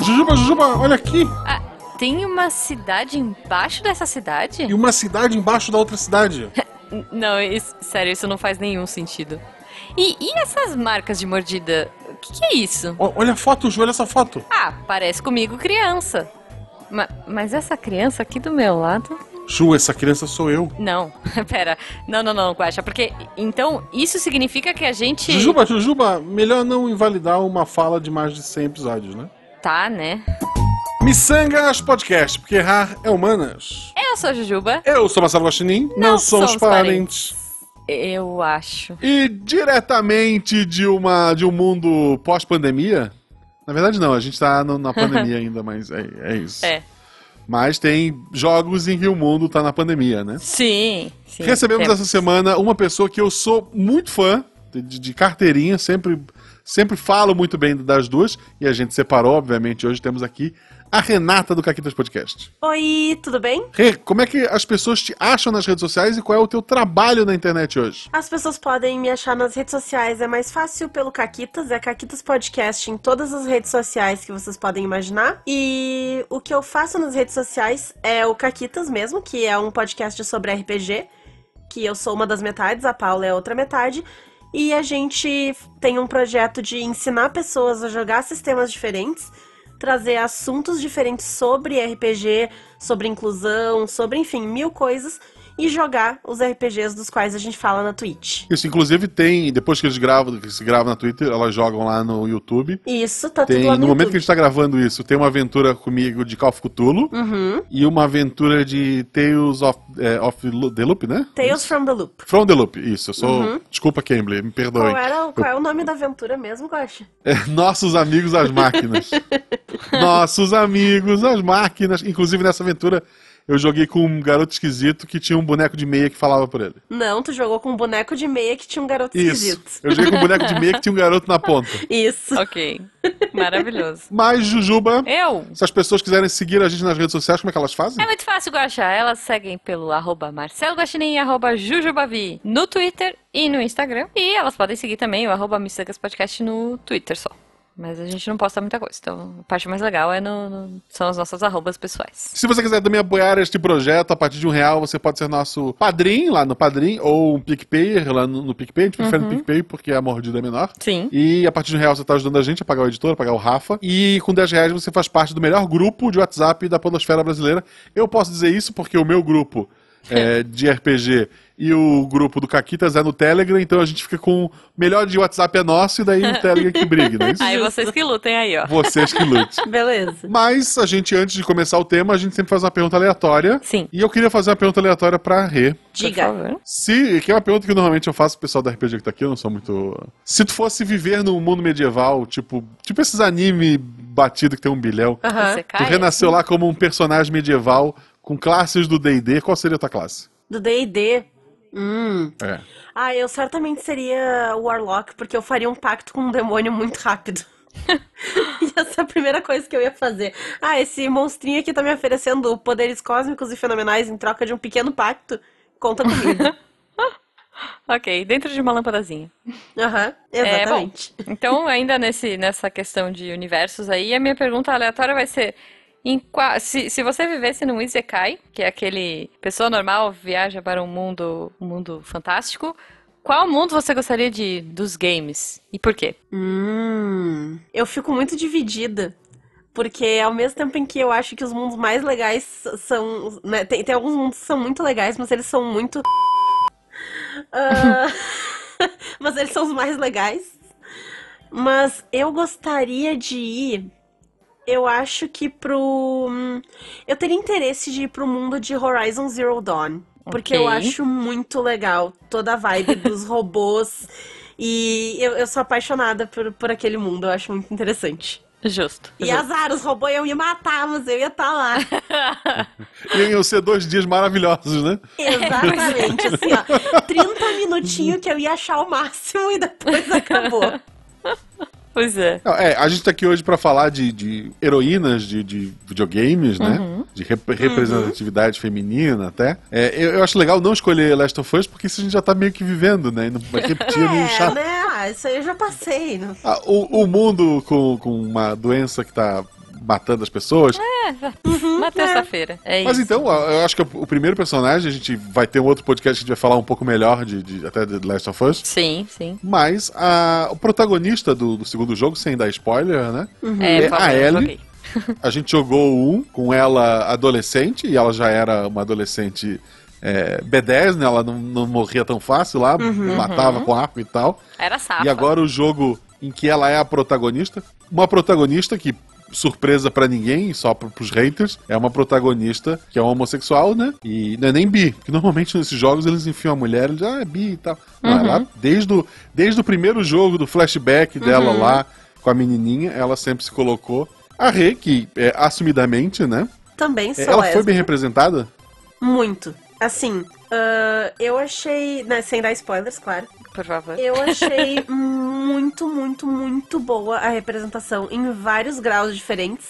Jujuba, Jujuba, olha aqui. Ah, tem uma cidade embaixo dessa cidade? E uma cidade embaixo da outra cidade. Não, isso- sério, isso não faz nenhum sentido. E, e essas marcas de mordida? O que, que é isso? Ó, olha a foto, Ju, olha essa foto. Ah, parece comigo criança. Ma- mas essa criança aqui do meu lado. Ju, essa criança sou eu. Não, pera. Não, não, não, Guaxa. Porque então isso significa que a gente. Jujuba, Jujuba, melhor não invalidar uma fala de mais de 100 episódios, né? Tá, né? Miçangas Podcast, porque errar é humanas. Eu sou a Jujuba. Eu sou Marcelo Guaxinim, Não nós somos somos parentes. Eu acho. E diretamente de, uma, de um mundo pós-pandemia. Na verdade, não, a gente tá no- na pandemia ainda, mas é, é isso. É. Mas tem jogos em que o mundo tá na pandemia, né? Sim, sim. Recebemos temos. essa semana uma pessoa que eu sou muito fã, de, de carteirinha, sempre, sempre falo muito bem das duas, e a gente separou, obviamente, hoje temos aqui a Renata do Caquitas Podcast. Oi, tudo bem? Rê, como é que as pessoas te acham nas redes sociais e qual é o teu trabalho na internet hoje? As pessoas podem me achar nas redes sociais, é mais fácil pelo Caquitas, é Caquitas Podcast em todas as redes sociais que vocês podem imaginar. E o que eu faço nas redes sociais é o Caquitas mesmo, que é um podcast sobre RPG, que eu sou uma das metades, a Paula é outra metade. E a gente tem um projeto de ensinar pessoas a jogar sistemas diferentes, trazer assuntos diferentes sobre RPG, sobre inclusão, sobre, enfim, mil coisas, e jogar os RPGs dos quais a gente fala na Twitch. Isso, inclusive, tem, depois que eles gravam, que se gravam na Twitter, elas jogam lá no YouTube. Isso, tá Tem, tudo lá no, no, momento que a gente tá gravando isso, tem uma aventura comigo de Call of Cthulhu Uhum. e uma aventura de Tales of, é, of the Loop, né? Tales from the Loop. From the Loop, isso. Eu sou. Uhum. Desculpa, Cambly, me perdoe. Qual, era, qual é o nome da aventura mesmo, Gosta? É, Nossos amigos as máquinas. Nossos amigos as máquinas. Inclusive nessa aventura eu joguei com um garoto esquisito que tinha um boneco de meia que falava por ele. Não, tu jogou com um boneco de meia que tinha um garoto Isso. esquisito. Eu joguei com um boneco de meia que tinha um garoto na ponta. Isso. Ok. Maravilhoso. Mas, Jujuba, Eu? se as pessoas quiserem seguir a gente nas redes sociais, como é que elas fazem? É muito fácil, Guaxa. Elas seguem pelo arroba Marcelo Guaxinim e arroba Jujubavi no Twitter e no Instagram. E elas podem seguir também o arroba Missangas Podcast no Twitter só. Mas a gente não posta muita coisa. Então, a parte mais legal é no, no- são as nossas arrobas pessoais. Se você quiser também apoiar este projeto, a partir de um real, você pode ser nosso padrinho lá no Padrim, ou um PicPayer lá no, no PicPay. A gente prefere Uhum. no PicPay porque a mordida é menor. Sim. E a partir de um real você está ajudando a gente a pagar o editor, a pagar o Rafa. E com 10 reais você faz parte do melhor grupo de WhatsApp da Podosfera Brasileira. Eu posso dizer isso porque o meu grupo é, de RPG e o grupo do Caquitas é no Telegram, então a gente fica com o melhor de WhatsApp é nosso e daí o Telegram que briga, não é isso? Aí vocês que lutem aí, ó. Vocês que lutem. Beleza. Mas a gente, antes de começar o tema, a gente sempre faz uma pergunta aleatória. Sim. E eu queria fazer uma pergunta aleatória pra Rê. Diga. Se, que é uma pergunta que normalmente eu faço pro pessoal da RPG que tá aqui, eu não sou muito. Se tu fosse viver num mundo medieval, tipo, tipo esses anime batido que tem um bilhão, Aham. Você tu renasceu lá como um personagem medieval com classes do D&D, qual seria a tua classe? Do D&D. Hum. É. Ah, eu certamente seria o Warlock, porque eu faria um pacto com um demônio muito rápido. e essa é a primeira coisa que eu ia fazer. Ah, esse monstrinho aqui tá me oferecendo poderes cósmicos e fenomenais em troca de um pequeno pacto. Conta comigo. Ok, dentro de uma lâmpadazinha. Aham, É, bom, exatamente. então, ainda nesse, nessa questão de universos aí, a minha pergunta aleatória vai ser: em se, se você vivesse num Isekai, que é aquele pessoa normal viaja para um mundo, um mundo fantástico, qual mundo você gostaria de dos games? E por quê? Hum, eu fico muito dividida. Porque ao mesmo tempo em que eu acho que os mundos mais legais são. né, tem, tem alguns mundos que são muito legais, mas eles são muito. Ah, mas eles são os mais legais. Mas eu gostaria de ir. Eu acho que pro. hum, Eu teria interesse de ir pro mundo de Horizon Zero Dawn. Porque eu Ok. acho muito legal toda a vibe dos robôs. E eu, eu sou apaixonada por, por aquele mundo, eu acho muito interessante. Justo. E justo. azar, os robôs iam me matar, mas eu ia estar lá. Iam ser dois dias maravilhosos, né? Exatamente, assim, ó. 30 minutinhos que eu ia achar o máximo e depois acabou. Pois é. É, a gente tá aqui hoje pra falar de, de heroínas de, de videogames, né? De rep- representatividade feminina até. É, eu, eu acho legal não escolher Last of Us, porque isso a gente já tá meio que vivendo, né? E não vai repetir é meio chato. né? Ah, isso aí eu já passei. Não... Ah, o, o mundo com, com uma doença que tá matando as pessoas. Uma terça-feira. É Mas isso. então, eu acho que o primeiro personagem, a gente vai ter um outro podcast que a gente vai falar um pouco melhor de, de- até de The Last of Us. Sim, sim. Mas a, o protagonista do, do segundo jogo, sem dar spoiler, né? É, É favor, a Ellie. A gente jogou um com ela adolescente, e ela já era uma adolescente é, B10, né? Ela não, não morria tão fácil lá, matava com arco e tal. Era safa. E agora o jogo em que ela é a protagonista. Uma protagonista que, surpresa pra ninguém, só pro, pros haters, é uma protagonista que é homossexual, né? E não é nem bi. Porque normalmente nesses jogos eles enfiam a mulher e dizem, ah, é bi e tal. Não, ela, desde o, desde o primeiro jogo do flashback dela lá com a menininha, ela sempre se colocou. A Rê, que é assumidamente, né? Também sou ela foi bem representada? Muito. Assim, ah, eu achei. Né, sem dar spoilers, claro. Por favor. Eu achei muito, muito, muito boa a representação em vários graus diferentes.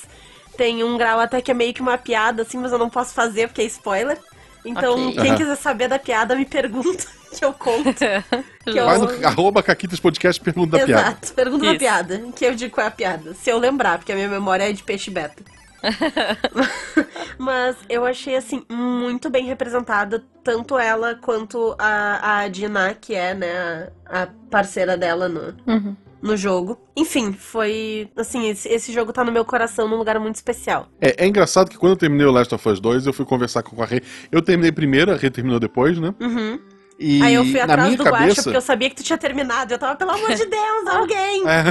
Tem um grau até que é meio que uma piada, assim, mas eu não posso fazer porque é spoiler. Então, Ok. quem Aham. quiser saber da piada, me pergunta que eu conto. Que eu- Vai no arroba Caquitas Podcast pergunta da piada. Exato, pergunta da Isso. piada, que eu digo qual é a piada. Se eu lembrar, porque a minha memória é de peixe beta. Mas eu achei, assim, muito bem representada, tanto ela quanto a, a Dina, que é, né, a, a parceira dela no, Uhum. no jogo. Enfim, foi. Assim, esse, esse jogo tá no meu coração num lugar muito especial. É, é engraçado que quando eu terminei o Last of Us 2, eu fui conversar com a Rê. Eu terminei primeiro, a Rê terminou depois, né? Uhum. E Aí eu fui na atrás minha do Guaxa cabeça. porque eu sabia que tu tinha terminado. Eu tava, pelo amor de Deus, alguém! É.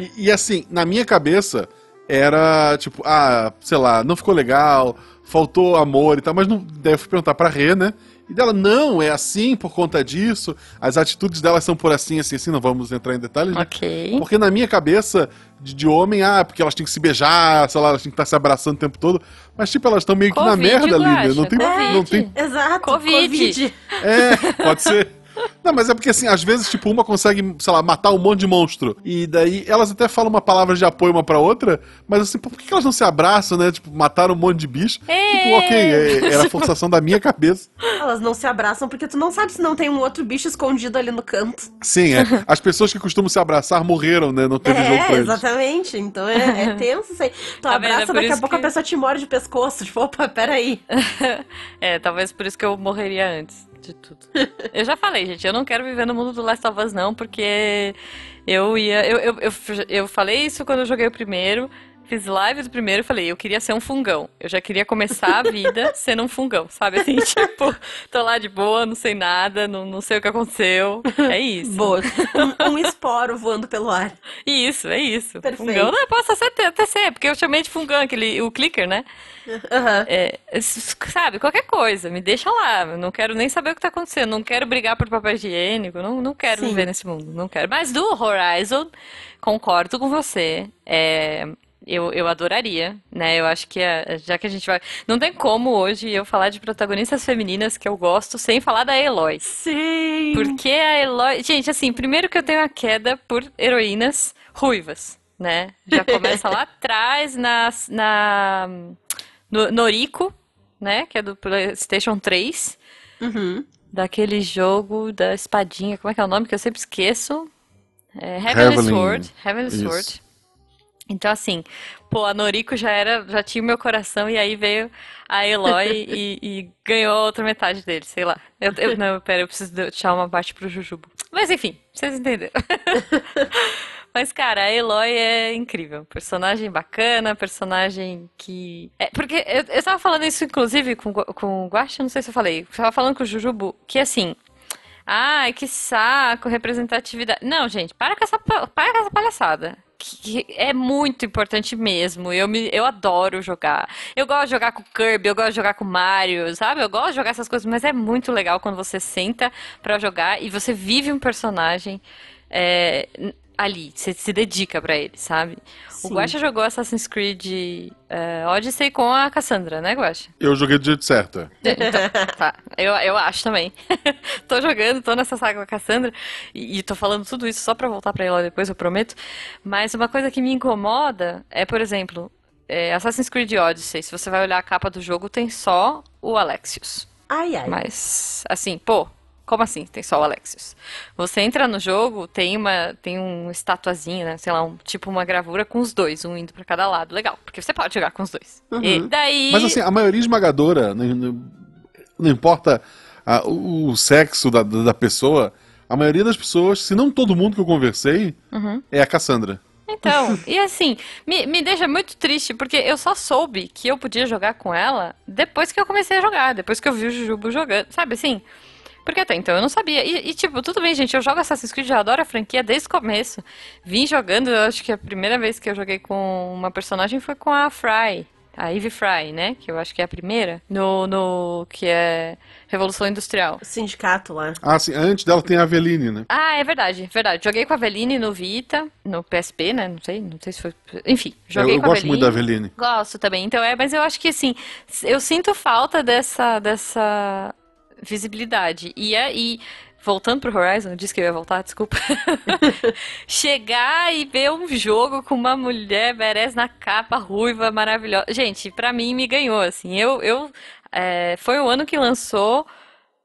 e, e assim, na minha cabeça, era tipo, ah, sei lá, não ficou legal, faltou amor e tal, mas não. Daí eu fui perguntar pra Rê, né? E dela, não, é assim por conta disso, as atitudes delas são por assim, assim, assim, não vamos entrar em detalhes, né? Ok. Porque na minha cabeça, de, de homem, ah, porque elas têm que se beijar, sei lá, elas têm que estar se abraçando o tempo todo. Mas, tipo, elas estão meio que na Covid, merda ali, né? Não tem, Covid. não tem. Exato, Covid. É, pode ser. Não, mas é porque assim, às vezes, tipo, uma consegue, sei lá, matar um monte de monstro. E daí elas até falam uma palavra de apoio uma pra outra, mas assim, por que elas não se abraçam, né? Tipo, mataram um monte de bicho. É. Tipo, ok, é- era a forçação da minha cabeça. Elas não se abraçam porque tu não sabe se não tem um outro bicho escondido ali no canto. Sim, é. As pessoas que costumam se abraçar morreram, né? Não teve jogo pra É, eles. exatamente. Então é, é tenso isso aí. Tu Tá? É abraça, daqui a pouco que- a pessoa te morde o pescoço. Tipo, opa, peraí. é, talvez por isso que eu morreria antes de tudo. Eu já falei, gente, eu não quero viver no mundo do Last of Us, não, porque eu ia. Eu, eu, eu, eu falei isso quando eu joguei o primeiro. Fiz live do primeiro e falei, eu queria ser um fungão. Eu já queria começar a vida sendo um fungão, sabe? Assim, tipo, tô lá de boa, não sei nada, não, não sei o que aconteceu. É isso. Boa. Um, um esporo voando pelo ar. Isso, é isso. Perfeito. Fungão, não, posso até, até ser, porque eu chamei de fungão, aquele, o clicker, né? Aham. É, sabe, qualquer coisa, me deixa lá. Não quero nem saber o que tá acontecendo. Não quero brigar por papel higiênico. Não, não quero Sim. viver nesse mundo. Não quero. Mas do Horizon, concordo com você. É, eu, eu adoraria, né? Eu acho que a- já que a gente vai. Não tem como hoje eu falar de protagonistas femininas que eu gosto sem falar da Eloy. Sim. Porque a Eloy. Gente, assim, primeiro que eu tenho a queda por heroínas ruivas, né? Já começa lá atrás na. na no Noriko, né? Que é do PlayStation 3. Uhum. Daquele jogo da espadinha. Como é que é o nome que eu sempre esqueço? É Heavenly Heavenly- Sword. Heavenly Isso. Sword. Então, assim, pô, a Noriko já era, já tinha o meu coração, e aí veio a Eloy e, e ganhou a outra metade dele, sei lá. Eu, eu- não, pera, eu preciso deixar uma parte pro Jujubo. Mas enfim, vocês entenderam. Mas, cara, a Eloy é incrível. Personagem bacana, personagem que. É, porque eu, eu tava falando isso, inclusive, com, com o Guaxa, não sei se eu falei. Eu tava falando com o Jujubo, que assim. Ai, que saco, representatividade. Não, gente, para com essa, pa- para com essa palhaçada. Que é muito importante mesmo. Eu, me, eu adoro jogar. Eu gosto de jogar com Kirby, eu gosto de jogar com Mario, sabe? Eu gosto de jogar essas coisas, mas é muito legal quando você senta pra jogar e você vive um personagem é, ali. Você se dedica pra ele, sabe? Sim. O Guaxa jogou Assassin's Creed é, Odyssey com a Cassandra, né, Guaxa? Eu joguei do jeito certo. Então, tá. Eu, eu acho também. tô jogando, tô nessa saga com a Cassandra e, e tô falando tudo isso só pra voltar pra ela depois, eu prometo. Mas uma coisa que me incomoda é, por exemplo, é, Assassin's Creed Odyssey. Se você vai olhar a capa do jogo, tem só o Alexios. Ai, ai. Mas, assim, pô, Como assim tem só o Alexios? Você entra no jogo, tem uma tem um estatuazinha, né? Sei lá, um, tipo uma gravura com os dois, um indo pra cada lado. Legal, porque você pode jogar com os dois. Uhum. E daí. Mas assim, a maioria esmagadora, não, não- não importa a- o, o sexo da, da pessoa, a maioria das pessoas, se não todo mundo que eu conversei, Uhum. é a Cassandra. Então, e assim, me, me deixa muito triste, porque eu só soube que eu podia jogar com ela depois que eu comecei a jogar, depois que eu vi o Jujubo jogando, sabe assim? Porque até então eu não sabia. E, e, tipo, tudo bem, gente, eu jogo Assassin's Creed, eu adoro a franquia desde o começo. Vim jogando, eu acho que a primeira vez que eu joguei com uma personagem foi com a Fry. A Eve Fry, né? Que eu acho que é a primeira. No, no que é Revolução Industrial. O sindicato lá. Ah, sim, antes dela tem a Aveline, né? Ah, é verdade, verdade. Joguei com a Aveline no Vita, no PSP, né? Não sei, não sei se foi. Enfim, Eu, joguei eu com a gosto muito da Aveline. Aveline. Gosto também. Então é, mas eu acho que assim, eu sinto falta dessa dessa visibilidade. E aí, voltando pro Horizon, eu disse que eu ia voltar, desculpa. Chegar e ver um jogo com uma mulher merece na capa ruiva maravilhosa. Gente, pra mim me ganhou assim. Eu eu é, foi o ano que lançou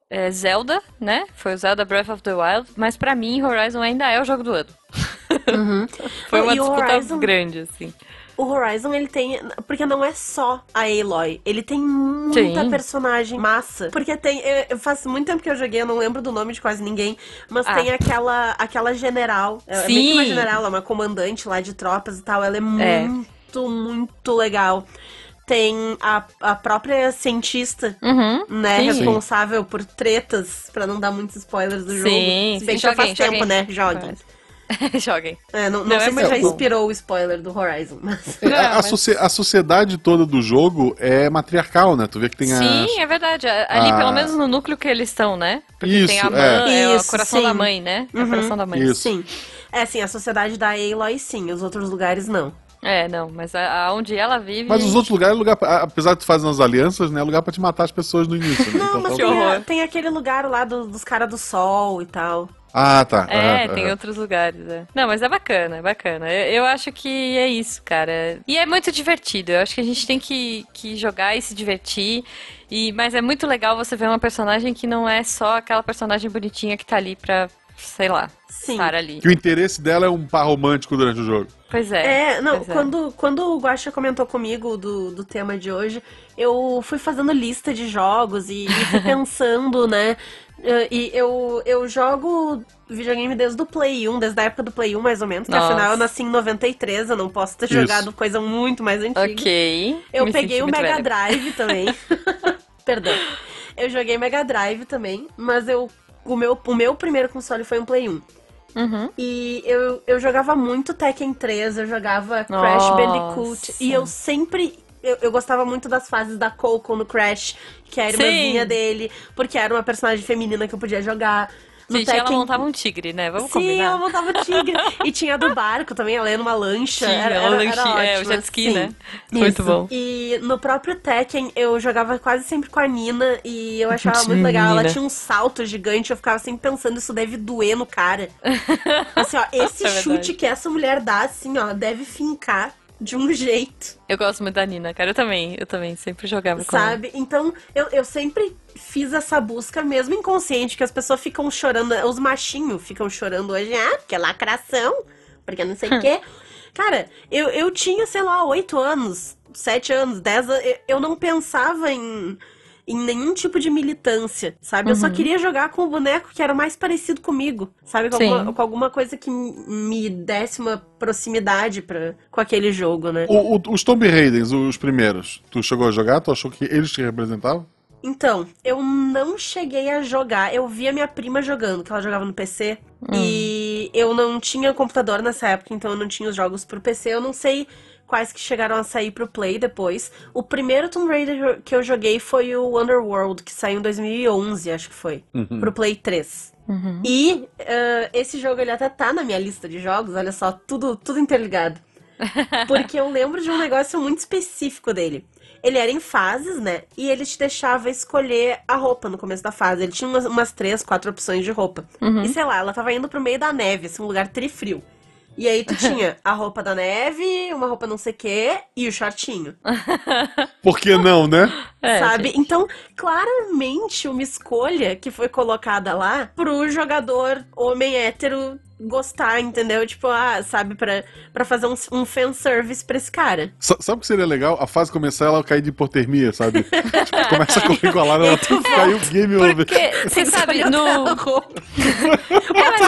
é, Zelda, né? Foi o Zelda Breath of the Wild, mas pra mim Horizon ainda é o jogo do ano. Foi Não, uma disputa Horizon- grande, assim. O Horizon, ele tem. Porque não é só a Aloy. Ele tem muita Sim. personagem massa. Porque tem. Eu, faz muito tempo que eu joguei, eu não lembro do nome de quase ninguém. Mas Ah. tem aquela, aquela general. É Sim. meio que uma general, ela é uma comandante lá de tropas e tal. Ela é muito, muito legal. Tem a, a própria cientista, Uhum. né? Sim. Responsável por tretas, pra não dar muitos spoilers do jogo. Sim, Se bem sim, que já faz tempo, joguem. né? Joguem. Joguem. É, não não, Não, é sei se muito já bom. inspirou o spoiler do Horizon, mas. É, Não, a, a mas- a sociedade toda do jogo é matriarcal, né? Tu vê que tem Sim, as... é verdade. Ali, a- pelo menos no núcleo que eles estão, né? Porque Isso, tem a é. mãe, é, o coração sim. da mãe, né? É o Uhum. coração da mãe. Isso. Sim. É, sim, a sociedade da Aloy, sim. Os outros lugares, não. É, não, mas a- aonde ela vive. Mas os outros lugares, é lugar pra- apesar de tu fazer as alianças, né? É lugar pra te matar as pessoas no início, né? Não, Então, mas tem, a- tem aquele lugar lá do- dos caras do sol e tal. Ah, tá. É, Aham, tem aham. outros lugares, é. Não, mas é bacana, é bacana. Eu, eu acho que é isso, cara. E é muito divertido. Eu acho que a gente tem que, que jogar e se divertir. E, mas é muito legal você ver uma personagem que não é só aquela personagem bonitinha que tá ali pra, sei lá, Sim. estar ali. Que o interesse dela é um par romântico durante o jogo. Pois é. É, não, pois é. quando, quando o Guaxa comentou comigo do, do tema de hoje, eu fui fazendo lista de jogos e, e fui pensando, né? Eh, E eu, eu jogo videogame desde o Play 1, desde a época do Play 1, mais ou menos, que Nossa. afinal eu nasci em 93, eu não posso ter Isso. jogado coisa muito mais antiga. Ok. Eu me peguei o Mega. Drive também. Perdão. Eu joguei Mega Drive também, mas eu o meu, o meu primeiro console foi um Play 1. Uhum. E eu, eu jogava muito Tekken 3, eu jogava Crash Nossa. Bandicoot. E eu sempre. Eu, eu gostava muito das fases da Coco no Crash, que é a irmãzinha Sim. dele, porque era uma personagem feminina que eu podia jogar. No Gente, ela montava um tigre, né? Vamos Sim, combinar. ela montava o tigre. e tinha a do barco também, ela ia numa lancha. Tinha, era, uma era, lanchinha, era é, o jet ski, sim. né? Muito Isso. bom. E no próprio Tekken, eu jogava quase sempre com a Nina e eu achava muito legal. Ela tinha um salto gigante, eu ficava sempre pensando, isso deve doer no cara. Assim, ó, esse É chute que essa mulher dá, assim, ó, deve fincar de um jeito, Eu gosto muito da Nina, cara. Eu também, eu também sempre jogava com ela. sabe? Então, eu, eu sempre fiz essa busca, mesmo inconsciente, que as pessoas ficam chorando, os machinhos ficam chorando hoje, ah, porque é lacração, porque não sei o quê. Cara, eu, eu tinha, sei lá, oito anos, sete anos, dez anos, eu- eu não pensava em, em nenhum tipo de militância, sabe? Eu só Uhum. queria jogar com o boneco que era mais parecido comigo, sabe? Com, alguma, com alguma coisa que me desse uma proximidade pra, com aquele jogo, né? O- o- os Tomb Raiders, os primeiros, tu chegou a jogar? Tu achou que eles te representavam? Então, eu não cheguei a jogar. Eu vi a minha prima jogando, que ela jogava no PC. E eu não tinha computador nessa época, então eu não tinha os jogos pro PC. Eu não sei quais que chegaram a sair pro Play depois. O primeiro Tomb Raider que eu joguei foi o Underworld, que saiu em 2011, acho que foi. Pro Play 3. Uhum. E eh, esse jogo ele até tá na minha lista de jogos, olha só, tudo, tudo interligado. Porque eu lembro de um negócio muito específico dele. Ele era em fases, né? E ele te deixava escolher a roupa no começo da fase. Ele tinha umas, umas três, quatro opções de roupa. Uhum. E sei lá, ela tava indo pro meio da neve, assim, um lugar trifrio. E aí tu tinha a roupa da neve, uma roupa não sei o quê e o shortinho. Por que não, né? É, sabe? gente. Então, claramente uma escolha que foi colocada lá pro jogador homem hétero gostar, entendeu? Tipo, ah, sabe, pra, pra fazer um, um fanservice pra esse cara. Sa- Sabe o que seria legal? A fase começar ela cair de hipotermia, sabe? tipo, começa a correr com a Lara, ela caiu game over. Porque, você sabe, no. É, mas.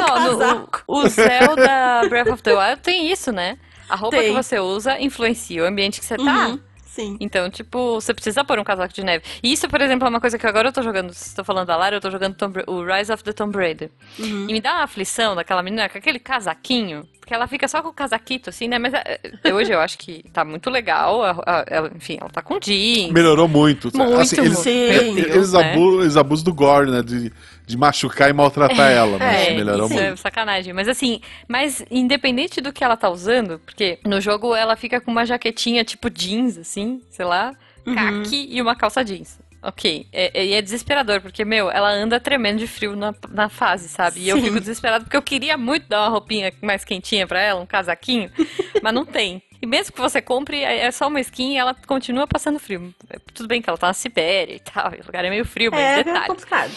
O, o Zelda Breath of the Wild tem isso, né? A roupa Tem. que você usa influencia o ambiente que você tá. Uhum, Sim. Então, tipo, você precisa pôr um casaco de neve. E isso, por exemplo, é uma coisa que agora eu tô jogando. Se estou falando da Lara, eu tô jogando o Rise of the Tomb Raider. Uhum. E me dá uma aflição daquela menina com aquele casaquinho. Porque ela fica só com o casaquito, assim, né? Mas é, é, hoje eu acho que tá muito legal. a- a- ela- enfim, ela tá com jeans. Melhorou muito. Muito, Assim, eles. Sim. Eles, né? abusam, eles abusam do gore, né? De, de machucar e maltratar ela. Mas É, melhorou isso muito. é sacanagem. Mas assim, mas independente do que ela tá usando, porque no jogo ela fica com uma jaquetinha tipo jeans, assim, sei lá, Uhum. caqui e uma calça jeans. Ok, é, é, e é desesperador, porque, meu, ela anda tremendo de frio na, na fase, sabe? E eu Sim. fico desesperado porque eu queria muito dar uma roupinha mais quentinha pra ela, um casaquinho, mas não tem. E mesmo que você compre, é é só uma skin e ela continua passando frio. É, Tudo bem que ela tá na Sibéria e tal, e o lugar é meio frio, mas É, é detalhe. complicado.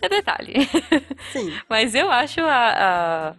É detalhe. Sim. Mas eu acho a. a-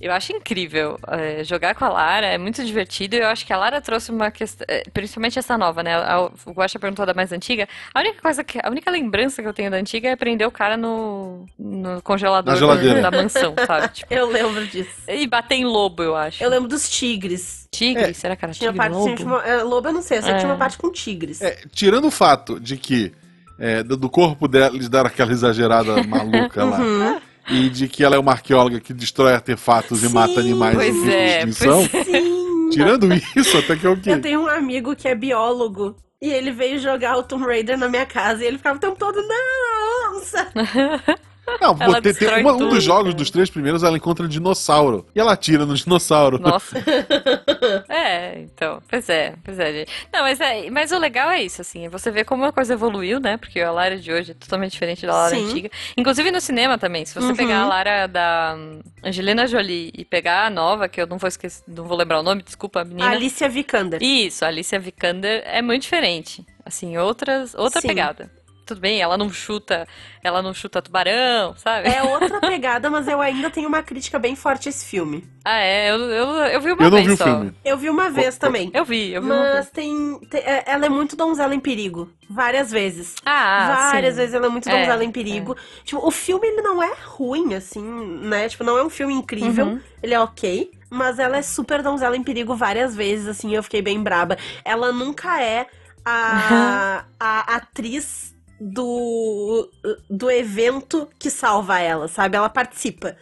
Eu acho incrível é, jogar com a Lara, é muito divertido. Eu acho que a Lara trouxe uma questão, é, principalmente essa nova, né? A- O Guaxa perguntou da mais antiga. A única coisa que, a única lembrança que eu tenho da antiga é prender o cara no, no congelador Na geladeira. da mansão, sabe? Tipo, Eu lembro disso. e bater em lobo, eu acho. Eu lembro dos tigres. Tigre? É. Será que era Tinha tigre? parte lobo? tinha uma, é, lobo, eu não sei, que É. tinha uma parte com tigres. É, tirando o fato de que é, do do corpo dela eles deram aquela exagerada maluca lá. Uhum. E de que ela é uma arqueóloga que destrói artefatos e Sim, mata animais pois em risco de é, extinção. pois Sim. Tirando isso, até que é o quê? Eu tenho um amigo que é biólogo. E ele veio jogar o Tomb Raider na minha casa. E ele ficava o tempo todo, não, onça. Não, Ela tem, tem uma- um dos jogos cara. dos três primeiros ela encontra um dinossauro. E ela atira no dinossauro. Nossa. é, então, pois é, pois é, gente. Não, mas, é, mas o legal é isso, assim, é você vê como a coisa evoluiu, né? Porque a Lara de hoje é totalmente diferente da Lara Sim. antiga. Inclusive no cinema também, se você Uhum. pegar a Lara da hum, Angelina Jolie e pegar a nova, que eu não vou esquecer, não vou lembrar o nome, desculpa, a menina. Alicia Vikander. Isso, a Alicia Vikander é muito diferente. Assim, outras, outra Sim. pegada. Tudo bem, ela não chuta, ela não chuta tubarão, sabe? É outra pegada, mas eu ainda tenho uma crítica bem forte a esse filme. Ah, é, eu, eu, eu vi uma Eu não vez vi o só. filme. Eu vi uma vez também. Eu vi, eu vi uma vez. Mas tem, tem- é- Ela é muito donzela em perigo. Várias vezes. Ah, Várias sim. vezes ela é muito É, donzela em perigo. Tipo, o filme ele não é ruim, assim, né? Tipo, não é um filme incrível. Uhum. Ele é ok. Mas ela é super donzela em perigo várias vezes, assim, eu fiquei bem braba. Ela nunca é a, a atriz do, do evento que salva ela, sabe? Ela participa.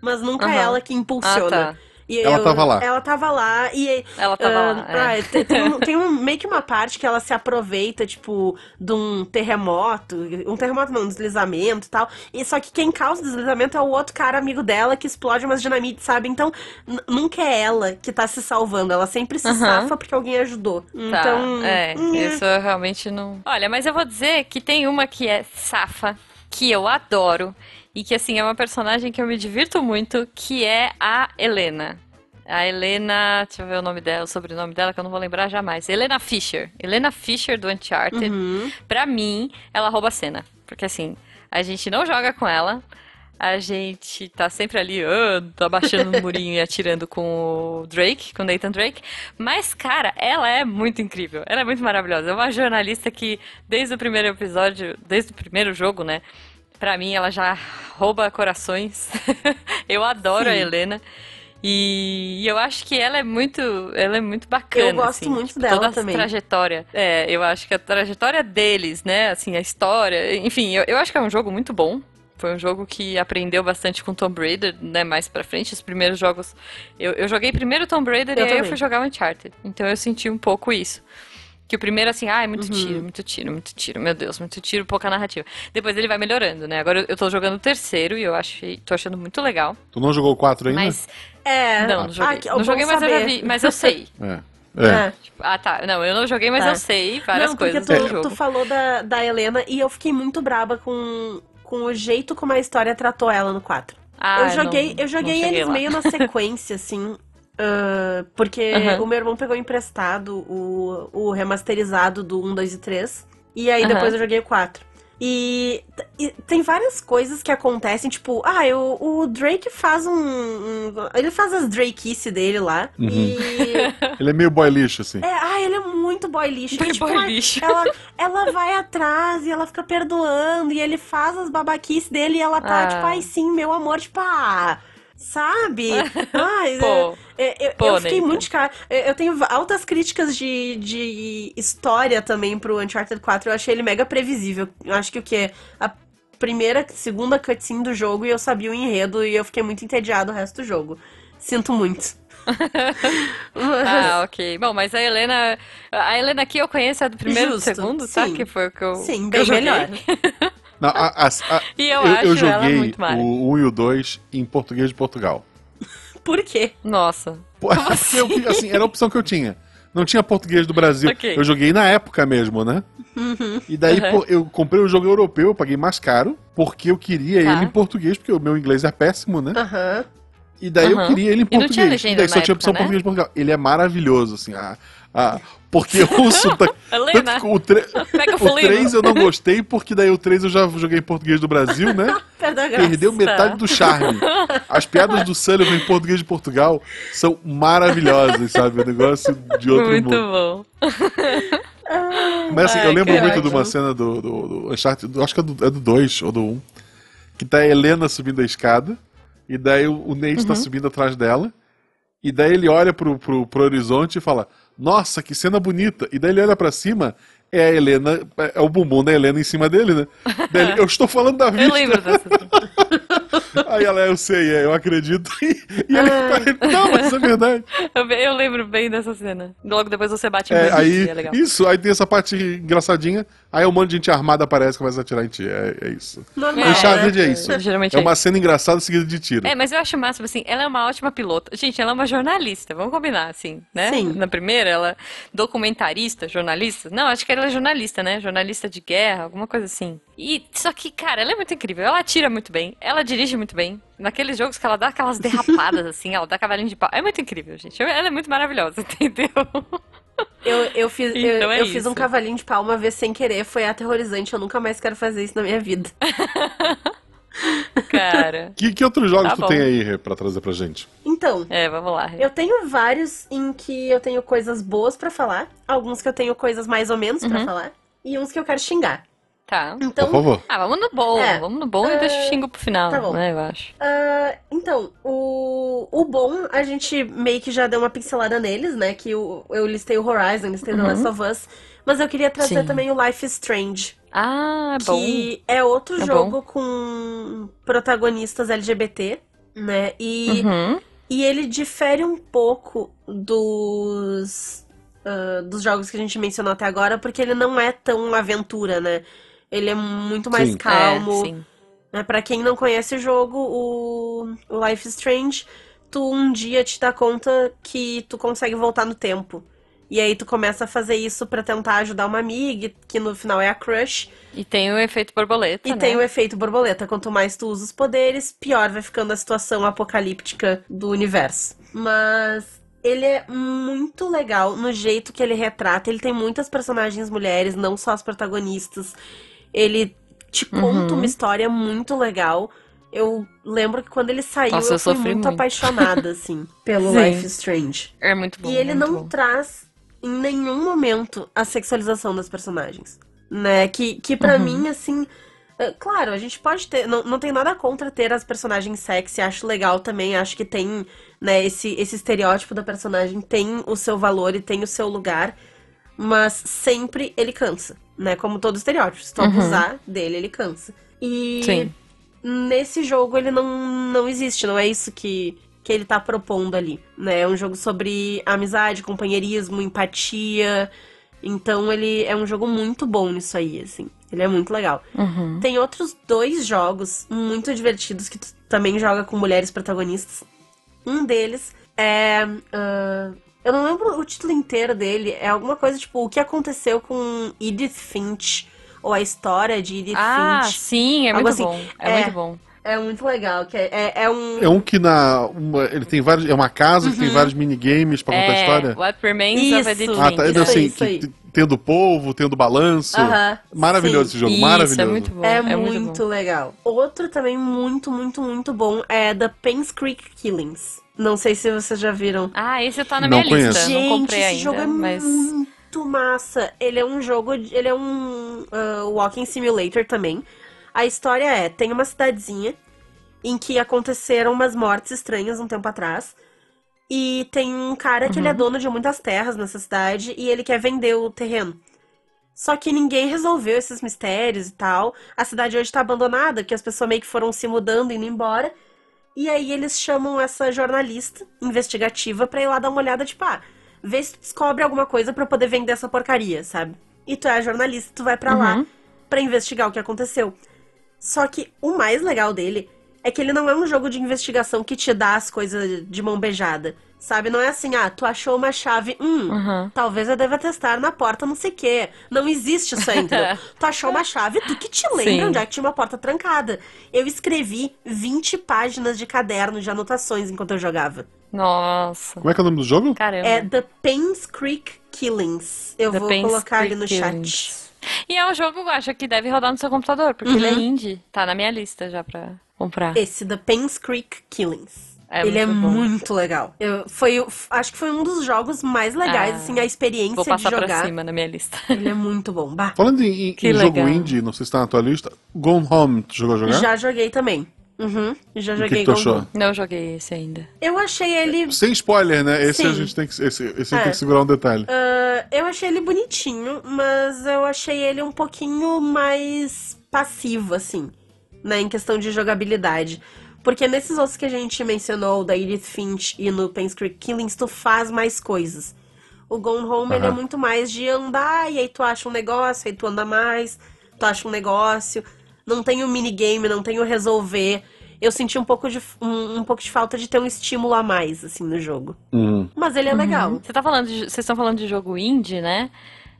Mas nunca é Aham. ela que impulsiona. Ah, tá. E Ela tava lá. Ela tava lá e Ela tava ah, lá. é. ah, tem, tem um- tem um- meio que uma parte que ela se aproveita, tipo, de um terremoto. Um terremoto não, um deslizamento e tal. E só que quem causa o deslizamento é o outro cara amigo dela que explode umas dinamites, sabe? Então, nunca é ela que tá se salvando. Ela sempre se safa porque alguém ajudou. Tá, Então. é, hum, isso eu realmente não. Olha, mas eu vou dizer que tem uma que é safa, que eu adoro, e que assim é uma personagem que eu me divirto muito, que é a Helena. A Helena, deixa eu ver o nome dela, o sobrenome dela, que eu não vou lembrar jamais. Helena Fisher. Helena Fisher do Uncharted. uhum. Pra mim, ela rouba a cena. Porque assim, a gente não joga com ela. A gente tá sempre ali, ah, tá baixando no murinho e atirando com o Drake, com o Nathan Drake. Mas, cara, ela é muito incrível. Ela é muito maravilhosa. É uma jornalista que, desde o primeiro episódio, desde o primeiro jogo, né? Pra mim, ela já rouba corações. eu adoro a Sim. Helena. E eu acho que ela é muito, ela é muito bacana. Eu gosto assim, muito tipo, dela toda também. a trajetória. É, eu acho que a trajetória deles, né? Assim, a história. Enfim, eu, eu acho que é um jogo muito bom. Foi um jogo que aprendeu bastante com Tomb Raider, né? Mais pra frente. Os primeiros jogos. Eu, eu joguei primeiro Tomb Raider Eu e aí eu também. fui jogar o Uncharted. Então eu senti um pouco isso. Que o primeiro, assim, ah, é muito Uhum. tiro, muito tiro, muito tiro, meu Deus, muito tiro, pouca narrativa. Depois ele vai melhorando, né? Agora eu- eu tô jogando o terceiro e eu achei, tô achando muito legal. Tu não jogou o 4 ainda? Mas. É. Não, não joguei. Ah, que- não bom joguei, mas eu já saber. vi. Mas eu sei. É. É. É. Tipo, ah, tá. Não, eu não joguei, mas Tá. eu sei várias não, coisas tu, do jogo. tu falou da, da Helena e eu fiquei muito braba com, com o jeito como a história tratou ela no 4. Ah, eu não- joguei, eu não joguei cheguei eles lá. meio na sequência, assim. Uh, porque Aham. o meu irmão pegou emprestado o, o remasterizado do 1, 2 e 3. E aí Aham. depois eu joguei o 4. E, e tem várias coisas que acontecem, tipo, ah, eu, o Drake faz um, um- Ele faz as Drakice dele lá. Uhum. E. Ele é meio boy lixo, assim. É, ah, ele é muito boy lixo. Bem tipo, boy ai, lixo. Ela, ela vai atrás e ela fica perdoando. E ele faz as babaquices dele e ela tá, Ah. tipo, ai sim, meu amor, tipo, ah. Sabe? Ai, Pô. é, eu, Pô, eu fiquei muito de cara. Eu eu tenho altas críticas de, de história também pro Uncharted 4. Eu achei ele mega previsível. Eu acho que o que? A primeira, segunda cutscene do jogo e eu sabia o enredo e eu fiquei muito entediado o resto do jogo. Sinto muito. Ah, ok. Bom, mas a Helena. A Helena aqui eu conheço a do primeiro e do segundo, tá? sim. Que foi o que eu. Sim, eu bem joguei. melhor. Não, a- a- a- E eu, eu, acho eu ela joguei muito o 1 e o 2 em português de Portugal. Por quê? Nossa. Pô, porque eu- assim, era a opção que eu tinha. Não tinha português do Brasil. Ok. Eu joguei na época mesmo, né? E daí, Uhum. eu comprei o jogo europeu, eu paguei mais caro, porque eu queria Tá. ele em português, porque o meu inglês é péssimo, né? Aham. E daí eu queria ele em E não português. tinha legenda daí só na tinha época, opção né? português de Portugal. Ele é maravilhoso, assim. A, a, porque o sotaque. Helena, o, tre- o o fulino. 3 eu não gostei, porque daí o 3 eu já joguei em português do Brasil, né? Perdeu metade do charme. As piadas do Sullivan em português de Portugal são maravilhosas, sabe? O negócio de outro Muito mundo. bom. Mas assim, Ai, eu lembro muito de ótimo. uma cena do, do, do Uncharted, acho que é do, é do 2 ou do 1, que tá a Helena subindo a escada, e daí o, o Nate Uhum. tá subindo atrás dela, e daí ele olha pro, pro, pro horizonte e fala, nossa, que cena bonita. E daí ele olha pra cima, é a Helena, é é o bumbum da Helena em cima dele, né? Daí ele, eu estou falando da Eu vista. lembro dessa. Aí ela, eu sei, é, eu acredito. E, ele, não, mas é verdade. Eu, eu lembro bem dessa cena. Logo depois você bate em É, aí, é legal. isso, aí tem essa parte engraçadinha, aí um monte de gente armada aparece e começa a atirar em ti. É, é isso. Normal, O Uncharted né? é isso. Geralmente É uma cena engraçada seguida de tiro. É, mas eu acho máximo, assim, ela é uma ótima pilota. Gente, ela é uma jornalista, vamos combinar, assim, né? Sim. Na primeira, ela documentarista, jornalista. Não, acho que ela é jornalista, né? Jornalista de guerra, alguma coisa assim. E, só que, cara, ela é muito incrível. Ela atira muito bem, ela dirige muito bem. Naqueles jogos que ela dá aquelas derrapadas, assim, ela dá cavalinho de pau. É muito incrível, gente. Ela é muito maravilhosa, entendeu? Eu, eu fiz, eu, Então é eu fiz um cavalinho de pau uma vez sem querer, foi aterrorizante. Eu nunca mais quero fazer isso na minha vida. Cara. Que, que outros jogos Tá tu bom. tem aí, pra trazer pra gente? Então, É, vamos lá. eu tenho vários em que eu tenho coisas boas pra falar, alguns que eu tenho coisas mais ou menos pra Uhum. falar, e uns que eu quero xingar. Tá. Por Então, favor. Ah, vamos no bom. É. Vamos no bom e deixa o xingo pro final, tá bom. né, eu acho. ah, então o, o bom, a gente meio que já deu uma pincelada neles, né? Que o, eu listei o Horizon, listei The Uhum. Last of Us, mas eu queria trazer Sim. também o Life is Strange. Ah, bom. que é outro É bom. jogo com protagonistas LGBT, né? E, Uhum. e ele difere um pouco dos ah, dos jogos que a gente mencionou até agora, porque ele não é tão aventura, né? Ele é muito mais Sim. calmo. É, sim. Né? Pra quem não conhece o jogo, o, Life is Strange, tu um dia te dá conta que tu consegue voltar no tempo. E aí tu começa a fazer isso pra tentar ajudar uma amiga, que no final é a crush. E tem o efeito borboleta, E né? tem o efeito borboleta. Quanto mais tu usa os poderes, pior vai ficando a situação apocalíptica do universo. Mas ele é muito legal no jeito que ele retrata. Ele tem muitas personagens mulheres, não só as protagonistas. Ele te conta Uhum. uma história muito legal. Eu lembro que quando ele saiu, Nossa, eu, eu fui muito, muito. apaixonada, assim, pelo Sim. Life is Strange. É muito bom. E ele não bom. traz em nenhum momento a sexualização das personagens, né? Que, que para Uhum. mim, assim, é, claro, a gente pode ter, não, não tem nada contra ter as personagens sexy, acho legal também, acho que tem, né, esse, esse estereótipo da personagem tem o seu valor e tem o seu lugar, mas sempre ele cansa, né? Como todo estereótipo, se tu Uhum. abusar dele, ele cansa. E Sim. nesse jogo ele não, não existe, não é isso que, que ele tá propondo ali, né? É um jogo sobre amizade, companheirismo, empatia. Então ele é um jogo muito bom nisso aí, assim. Ele é muito legal. Uhum. Tem outros dois jogos muito divertidos que tu também joga com mulheres protagonistas. Um deles é. ah, eu não lembro o título inteiro dele. É alguma coisa tipo o que aconteceu com Edith Finch. Ou a história de Edith Ah, Finch. sim, é muito assim. bom. É, É. muito bom. É muito legal, que é, é, é um... É um que na. uma- ele tem vários. É uma casa que tem vários minigames pra contar a É, história. What Remains of Isso. Edith Ah, tá. Finch. Então, Isso assim, isso que tendo polvo, tendo balanço. Maravilhoso sim. esse jogo, Isso, maravilhoso. é muito bom. É, muito, muito, bom. legal. Outro também muito, muito, muito bom é The Pence Creek Killings. Não sei se vocês já viram. Ah, esse tá na Não minha conheço. lista. Gente, não comprei esse ainda, jogo é mas. muito massa. Ele é um jogo, de- ele é um ah, walking simulator também. A história é, tem uma cidadezinha em que aconteceram umas mortes estranhas um tempo atrás. E tem um cara que ele é dono de muitas terras nessa cidade e ele quer vender o terreno. Só que ninguém resolveu esses mistérios e tal. A cidade hoje tá abandonada, porque as pessoas meio que foram se mudando, indo embora. E aí eles chamam essa jornalista investigativa pra ir lá dar uma olhada, tipo, ah, vê se tu descobre alguma coisa pra poder vender essa porcaria, sabe? E tu é a jornalista, tu vai pra lá pra investigar o que aconteceu. Só que o mais legal dele é que ele não é um jogo de investigação que te dá as coisas de mão beijada. Sabe? Não é assim, ah, tu achou uma chave, hum, Uhum. talvez eu deva testar na porta não sei o quê. Não existe isso entendeu? tu achou uma chave, tu que te lembra Sim. onde é que tinha uma porta trancada. Eu escrevi 20 páginas de caderno de anotações enquanto eu jogava. Nossa. Como é que é o nome do jogo? Caramba. É The Paynes Creek Killings. Eu The vou Pains colocar ali Creek no chat. Killings. E é um jogo, eu acho que deve rodar no seu computador, porque ele é Uhum. indie. Tá na minha lista já pra comprar. Esse, The Paynes Creek Killings. É ele é muito bom. muito legal. Eu, foi, acho que foi um dos jogos mais legais, Ah, assim, a experiência Vou de passar pra jogar. cima na minha lista. Ele é muito bom. Bah, Falando em, em- jogo legal. indie, não sei se tá na tua lista. Gone Home, tu jogou a jogar? já joguei também. Uhum, já O que, joguei que tu achou? Não joguei esse ainda. Eu achei ele. Sem spoiler, né? Esse Sim. a gente tem que, esse, esse É. tem que segurar um detalhe. ah, eu achei ele bonitinho, mas eu achei ele um pouquinho mais passivo, assim, né, em questão de jogabilidade. Porque nesses outros que a gente mencionou, da Edith Finch e no Payne's Creek Killings, tu faz mais coisas. O Gone Home, ele é muito mais de andar, e aí tu acha um negócio, aí tu anda mais, tu acha um negócio. Não tem o minigame, não tem o resolver. Eu senti um pouco de, um, um pouco de falta de ter um estímulo a mais, assim, no jogo. Uhum. Mas ele é legal. Você tá falando de, vocês estão falando de jogo indie, né?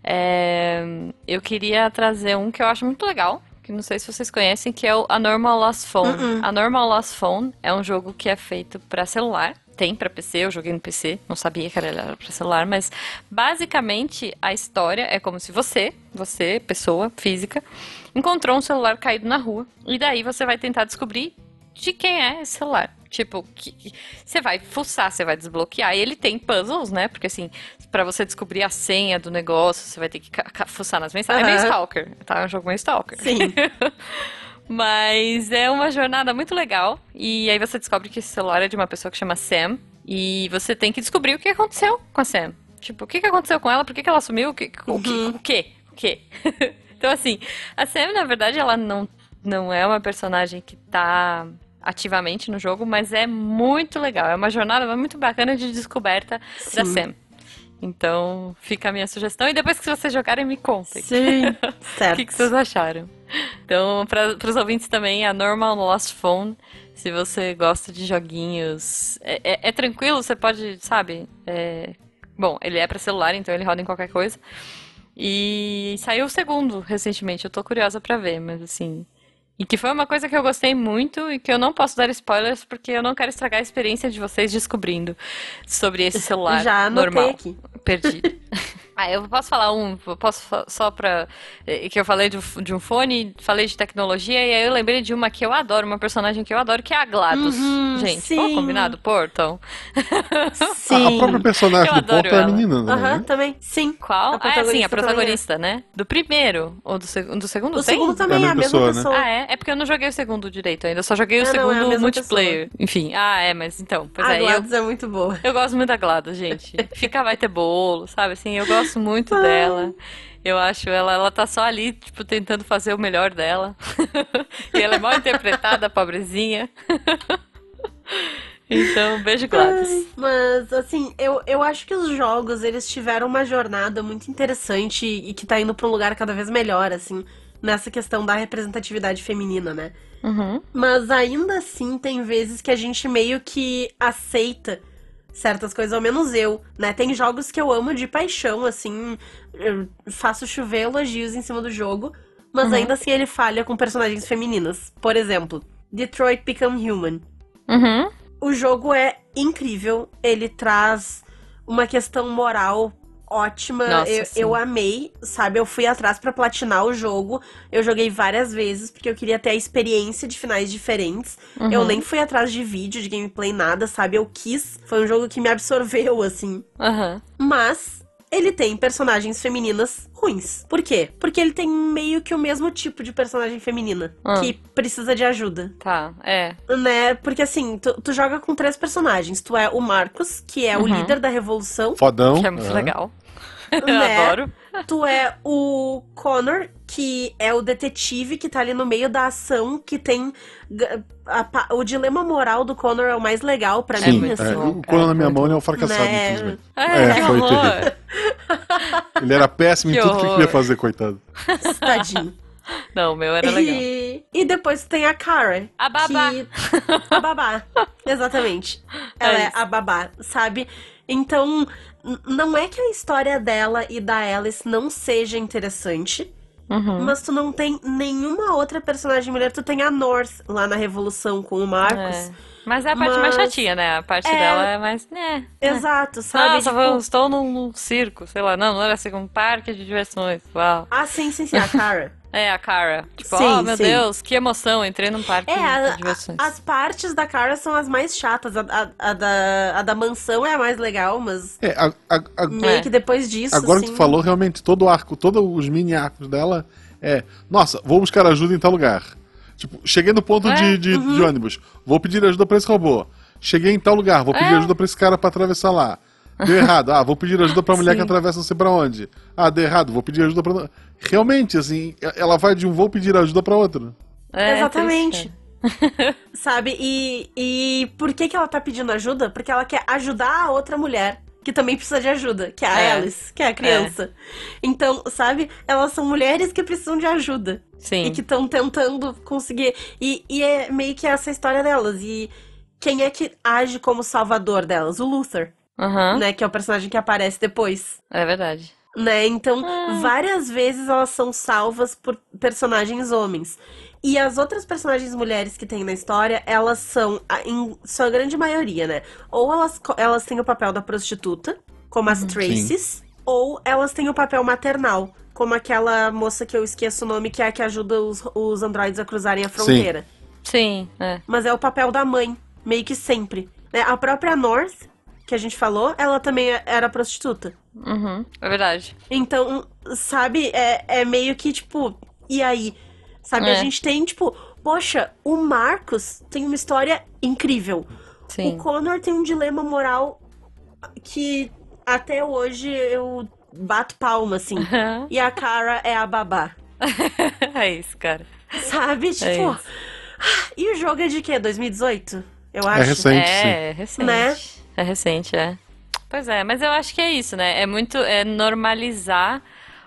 É, eu queria trazer um que eu acho muito legal, que não sei se vocês conhecem, que é o A Normal Lost Phone. Uh-uh. A Normal Lost Phone é um jogo que é feito pra celular. Tem pra PC, eu joguei no PC, não sabia que era pra celular, mas basicamente a história é como se você, você, pessoa física, encontrou um celular caído na rua e daí você vai tentar descobrir de quem é esse celular. Tipo, que, que- você vai fuçar, você vai desbloquear. E ele tem puzzles, né? Porque assim, pra você descobrir a senha do negócio, você vai ter que fuçar nas mensagens. É meio. Stalker, tá? É um jogo meio Stalker. Sim. Mas é uma jornada muito legal. E aí você descobre que esse celular é de uma pessoa que chama Sam. E você tem que descobrir o que aconteceu com a Sam. Tipo, o que que aconteceu com ela? Por que que ela sumiu? O que? O que? Uhum. O quê? O quê? então, assim, a Sam, na verdade, ela não, não é uma personagem que tá ativamente no jogo, mas é muito legal. É uma jornada muito bacana de descoberta da Sim. Sam. Então, fica a minha sugestão. E depois que vocês jogarem, me contem. Sim. O certo. que, que vocês acharam? Então, para os ouvintes também, a Normal Lost Phone, se você gosta de joguinhos, é, é- é tranquilo, você pode, sabe? é- Bom, ele é para celular, então ele roda em qualquer coisa. E saiu o segundo recentemente, eu tô curiosa pra ver, mas assim. E que foi uma coisa que eu gostei muito e que eu não posso dar spoilers porque eu não quero estragar a experiência de vocês descobrindo sobre esse celular Já normal aqui. perdido. ah, eu posso falar um, posso só pra. eh, Que eu falei de, um- de um fone, falei de tecnologia, e aí eu lembrei de uma que eu adoro, uma personagem que eu adoro, que é a GLaDOS. Uhum, Gente, sim. pô, combinado? Portal. Sim. A, a própria personagem Eu do adoro é a menina, também, Aham, né? também. Sim. Qual? A ah, é, sim, a protagonista protagonista, né? Do primeiro. Ou do, seg do segundo? O tem? segundo também É é a a mesma pessoa, pessoa. Ah, é? É porque eu não joguei o segundo direito ainda, eu só joguei o Ah, não, é segundo mesma multiplayer. Enfim, ah, é, mas então, pois a é, eu, Gladys é muito boa. Eu gosto muito da Glada, gente. Fica vai ter bolo, sabe? Assim, eu gosto muito dela. Eu acho ela, ela tá só ali, tipo, tentando fazer o melhor dela. e ela é mal interpretada, pobrezinha. então, beijo, Gladys. Mas, assim, eu, eu acho que os jogos, eles tiveram uma jornada muito interessante e que tá indo pra um lugar cada vez melhor, assim, nessa questão da representatividade feminina, né? Uhum. Mas ainda assim, tem vezes que a gente meio que aceita certas coisas, ao menos eu, né? Tem jogos que eu amo de paixão, assim, eu faço chover elogios em cima do jogo, mas Uhum. ainda assim ele falha com personagens femininas. Por exemplo, Detroit Become Human. Uhum. O jogo é incrível, ele traz uma questão moral ótima. Nossa, eu, eu amei, sabe? Eu fui atrás pra platinar o jogo. Eu joguei várias vezes porque eu queria ter a experiência de finais diferentes. Uhum. Eu nem fui atrás de vídeo, de gameplay, nada, sabe? Eu quis. Foi um jogo que me absorveu, assim. Aham. Mas ele tem personagens femininas ruins. Por quê? Porque ele tem meio que o mesmo tipo de personagem feminina Ah. que precisa de ajuda. Tá, é. Né? Porque assim, tu, tu joga com três personagens. Tu é o Marcos, que é o Uhum. líder da revolução. Fodão. Que é muito é. legal. Né? Adoro. Tu é o Connor, que é o detetive que tá ali no meio da ação, que tem. a pa- o dilema moral do Connor é o mais legal pra Sim, mim, assim. é, bom, o cara, Conan na minha mão ele é um fracassado, Né? infelizmente. É, É, que foi terrível. Ele era péssimo em Que tudo que horror. queria fazer, coitado. Tadinho. Não, o meu era legal. E, e depois tem a Kara. A babá. que- A babá. Exatamente. Ela É é, a babá, sabe? Então, não é que a história dela e da Alice não seja interessante, Uhum. mas tu não tem nenhuma outra personagem mulher. Tu tem a North lá na Revolução com o Marcos. É. Mas é a parte mais Mas- chatinha, né? A parte É. dela é mais. né. Exato, sabe? Nossa, Tipo, estou num, num circo, sei lá. Não, não era assim, um parque de diversões. Uau. Ah, sim, sim, sim, a Kara. É, a Cara. Tipo, Sim, oh meu sim. Deus, que emoção, entrei num parque É, a- de diversões. as partes da Kara são as mais chatas. A, a- a da, a da mansão é a mais legal, mas É, a- a- a- meio É. que depois disso. agora assim, que tu falou, realmente, todo o arco, todos os mini arcos dela é. Nossa, vou buscar ajuda em tal lugar. Tipo, cheguei no ponto É, de, de, uhum. de ônibus, vou pedir ajuda pra esse robô. Cheguei em tal lugar, vou pedir É. ajuda pra esse cara pra atravessar lá. Deu errado. Ah, vou pedir ajuda pra mulher Sim. que atravessa não sei pra onde. Ah, deu errado, vou pedir ajuda pra. Realmente, assim, ela vai de um vou pedir ajuda pra outro. É, Exatamente. triste, Sabe? E, e por que, que ela tá pedindo ajuda? Porque ela quer ajudar a outra mulher. Que também precisa de ajuda, que é a É. Alice, que é a criança. Então, sabe? Elas são mulheres que precisam de ajuda. é. Sim. E que estão tentando conseguir. E, e é meio que essa história delas. E quem é que age como salvador delas? O Luther, Aham. né? Que é o personagem que aparece depois. É verdade. né? Então, Ah. várias vezes elas são salvas por personagens homens. E as outras personagens mulheres que tem na história, elas são, a- em sua grande maioria, né? Ou elas, elas têm o papel da prostituta, como Uhum. as Traces, ou elas têm o papel maternal, como aquela moça que eu esqueço o nome, que é a que ajuda os, os androides a cruzarem a fronteira. Sim, é. Mas é o papel da mãe, meio que sempre. né? A própria North, que a gente falou, ela também é- era prostituta. Uhum. É verdade. Então, sabe, é, é meio que tipo, e aí? Sabe, a É. gente tem, tipo, poxa, o Marcos tem uma história incrível. O Sim. Connor tem um dilema moral que até hoje eu bato palma, assim. E a Cara é a babá. é isso, cara. Sabe? Tipo. isso. e o jogo é de quê? 2018? Eu acho. É recente. É, é recente. Né? É recente, é. Pois é, mas eu acho que é isso, né? É muito é normalizar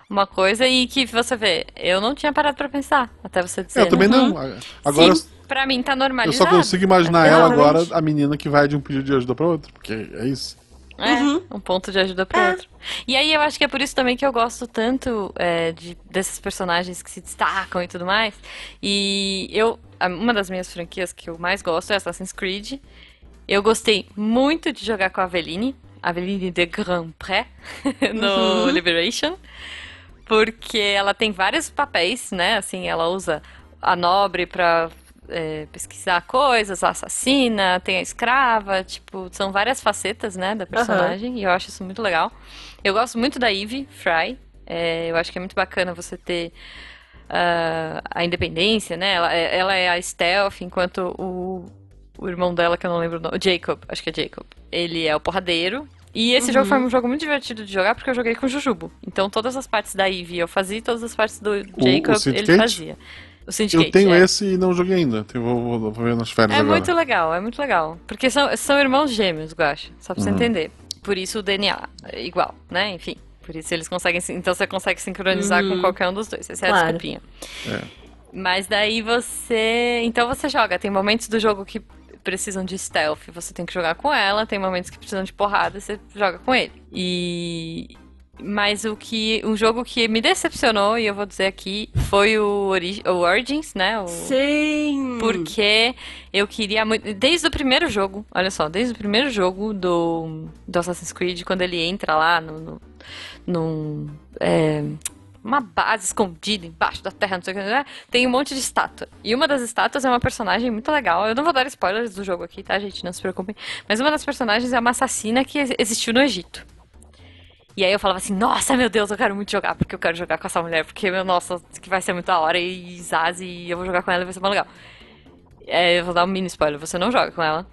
uma coisa e que você vê, eu não tinha parado pra pensar até você dizer. É, eu também né? não. Agora Sim, pra mim tá eu normalizado. só consigo imaginar ela Exatamente. agora, a menina que vai de um pedido de ajuda pra outro. Porque é isso. É, Uhum. um ponto de ajuda pro É. outro. E aí eu acho que é por isso também que eu gosto tanto é, de, desses personagens que se destacam e tudo mais. E eu, uma das minhas franquias que eu mais gosto é Assassin's Creed. Eu gostei muito de jogar com a Aveline, Aveline de Grand Pré, no Uhum. Liberation. Porque ela tem vários papéis, né? Assim, ela usa a nobre pra é, pesquisar coisas, a assassina, tem a escrava, tipo, são várias facetas, né, da personagem, e eu acho isso muito legal. Eu gosto muito da Eve Fry, é, eu acho que é muito bacana você ter ah, a independência, né, ela, é- ela é a stealth, enquanto o, o irmão dela, que eu não lembro o nome, o Jacob, acho que é Jacob, ele é o porradeiro, e esse jogo foi um jogo muito divertido de jogar porque eu joguei com o Jujubo. Então todas as partes da Eve eu fazia e todas as partes do Jacob ele Syndicate? fazia. O Syndicate, Eu tenho é. esse e não joguei ainda. Então vou, vou, vou ver nas férias É agora. muito legal, é muito legal. Porque são, são irmãos gêmeos, Guacha, só pra você Uhum. entender. Por isso o DNA é igual, né? Enfim. Por isso eles conseguem. se- Então você consegue sincronizar com Uhum. qualquer um dos dois. Essa é a desculpinha. É. Mas daí você. Então você joga. Tem momentos do jogo que precisam de stealth, você tem que jogar com ela. Tem momentos que precisam de porrada, você joga com ele. E. Mas o que. Um jogo que me decepcionou, e eu vou dizer aqui, foi o, o Origins, né? O... Sim! Porque eu queria muito. Desde o primeiro jogo, olha só, desde o primeiro jogo do, do Assassin's Creed, quando ele entra lá no. no, no é, uma base escondida embaixo da terra, não sei o que, né? tem um monte de estátua. E uma das estátuas é uma personagem muito legal. Eu não vou dar spoilers do jogo aqui, tá, gente? Não se preocupem. Mas uma das personagens é uma assassina que existiu no Egito. E aí eu falava assim, nossa, meu Deus, eu quero muito jogar, porque eu quero jogar com essa mulher, porque, meu, nossa, que vai ser muito da hora, e Zazi, e eu vou jogar com ela e vai ser muito legal. É, eu vou dar um mini spoiler, você não joga com ela.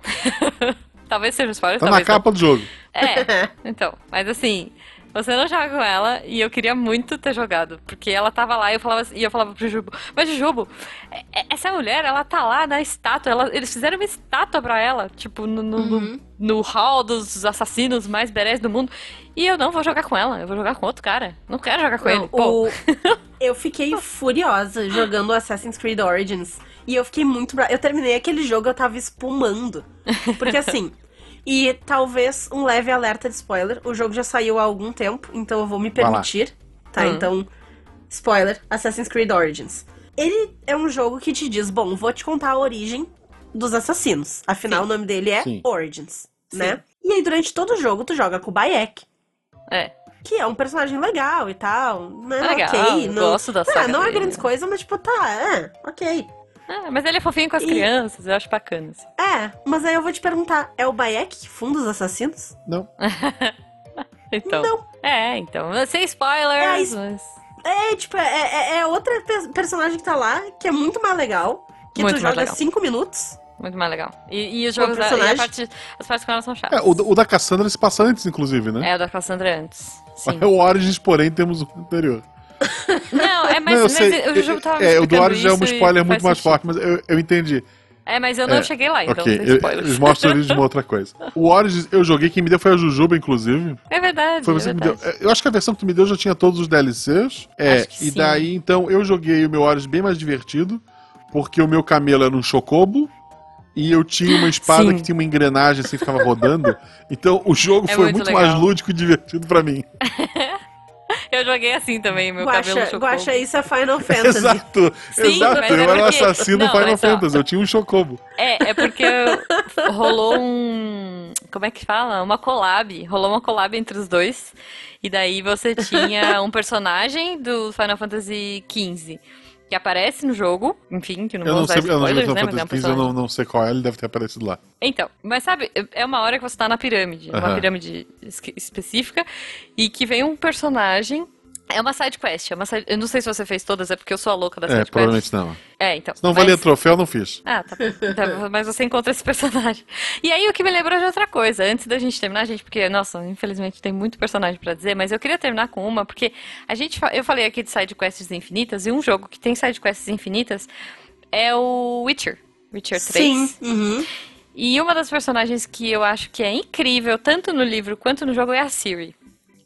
talvez seja um spoiler, Tá na capa não. do jogo. É, então, mas assim, você não joga com ela e eu queria muito ter jogado, porque ela tava lá e eu falava, e eu falava pro Jubo, mas Jubo, é- é- essa mulher, ela tá lá na estátua, ela- eles fizeram uma estátua pra ela, tipo, no, no, no- no hall dos assassinos mais berés do mundo, e eu não vou jogar com ela, eu vou jogar com outro cara, não quero jogar com Não, ele, pô. o- Eu fiquei furiosa jogando Assassin's Creed Origins. E eu fiquei muito brava. Eu terminei aquele jogo, eu tava espumando. Porque assim. E talvez um leve alerta de spoiler. O jogo já saiu há algum tempo, então eu vou me permitir. Tá, Hum. então. Spoiler: Assassin's Creed Origins. Ele é um jogo que te diz: bom, vou te contar a origem dos assassinos. Afinal, Sim. o nome dele é Sim. Origins, né? Sim. E aí, durante todo o jogo, tu joga com o Bayek É, que é um personagem legal e tal, né? É legal, ok. eu não, gosto da saga Ah, não é né? coisas, mas tipo, tá, é, ok. Ah, mas ele é fofinho com as E- crianças, eu acho bacana, assim. É, mas aí eu vou te perguntar, é o Bayek que funda os assassinos? Não. Então, Não. é, então, sem spoilers, É, mas... É, tipo, é, é, é outra pe- personagem que tá lá, que é muito mais legal, que Muito tu mais joga legal. cinco minutos. Muito mais legal. E, e os jogos da, e parte, as partes com ela são chatas. É, o, da- o da Cassandra se passa antes, inclusive, né? É, o da Cassandra antes. Sim. O Origins, porém, temos o anterior. Não, é, mas, não, eu mas sei. o jogo tava é, o do Origins é um spoiler muito mais sentido. forte, mas eu, eu entendi. É, mas eu não É, cheguei lá, então ok, sem eu- eles mostram origem de uma outra coisa. O Origins, eu joguei, quem me deu foi a Jujuba, inclusive. É verdade, Foi é você que me deu. verdade. É, Eu acho que a versão que tu me deu já tinha todos os DLCs. É, e sim. daí, então, eu joguei o meu Origins bem mais divertido, porque o meu camelo era um chocobo. E eu tinha uma espada Sim. que tinha uma engrenagem assim, ficava rodando. Então o jogo É foi muito muito, mais lúdico e divertido pra mim. Eu joguei assim também, meu cabelo Guaxa, chocou. Guaxa, isso é Final Fantasy. Exato, Sim, exato. mas é eu era um porque- assassino Não, Final ó. Fantasy, eu tinha um chocobo. É, é porque rolou um. Como é que fala? Uma collab. Rolou uma collab entre os dois. E daí você tinha um personagem do Final Fantasy XV que aparece no jogo. Enfim, que não Eu vou não usar sei, eu não spoilers, né? Mas é um XV, eu personagem. não, não sei qual é, ele deve ter aparecido lá. Então, mas sabe, é uma hora que você tá na pirâmide, uma pirâmide específica, e que vem um personagem. É uma side quest, é uma side... eu não sei se você fez todas, é porque eu sou a louca da É, side quest. provavelmente não. É, então. Se não mas- valia troféu, eu não fiz. Ah, tá bom. Tá, mas você encontra esse personagem. E aí o que me lembrou de outra coisa, antes da gente terminar, gente, porque, nossa, infelizmente tem muito personagem pra dizer, mas eu queria terminar com uma, porque a gente, fa- eu falei aqui de side quests infinitas, e um jogo que tem side quests infinitas é o Witcher. Witcher 3. Sim. Uhum. E uma das personagens que eu acho que é incrível, tanto no livro quanto no jogo, é a Ciri.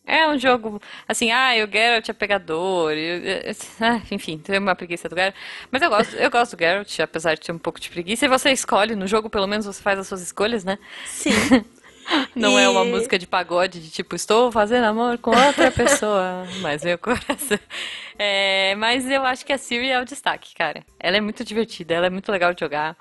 É um jogo, assim, ah, o Geralt é pegador, eu- eu- ah, enfim, tem uma preguiça do Geralt. Mas eu gosto, eu gosto do Geralt, apesar de ter um pouco de preguiça. E você escolhe, no jogo pelo menos você faz as suas escolhas, né? Sim. Não é uma E- música de pagode de tipo, estou fazendo amor com outra pessoa, mas meu coração. É, mas eu acho que a Ciri é o destaque, cara. Ela é muito divertida, ela é muito legal de jogar.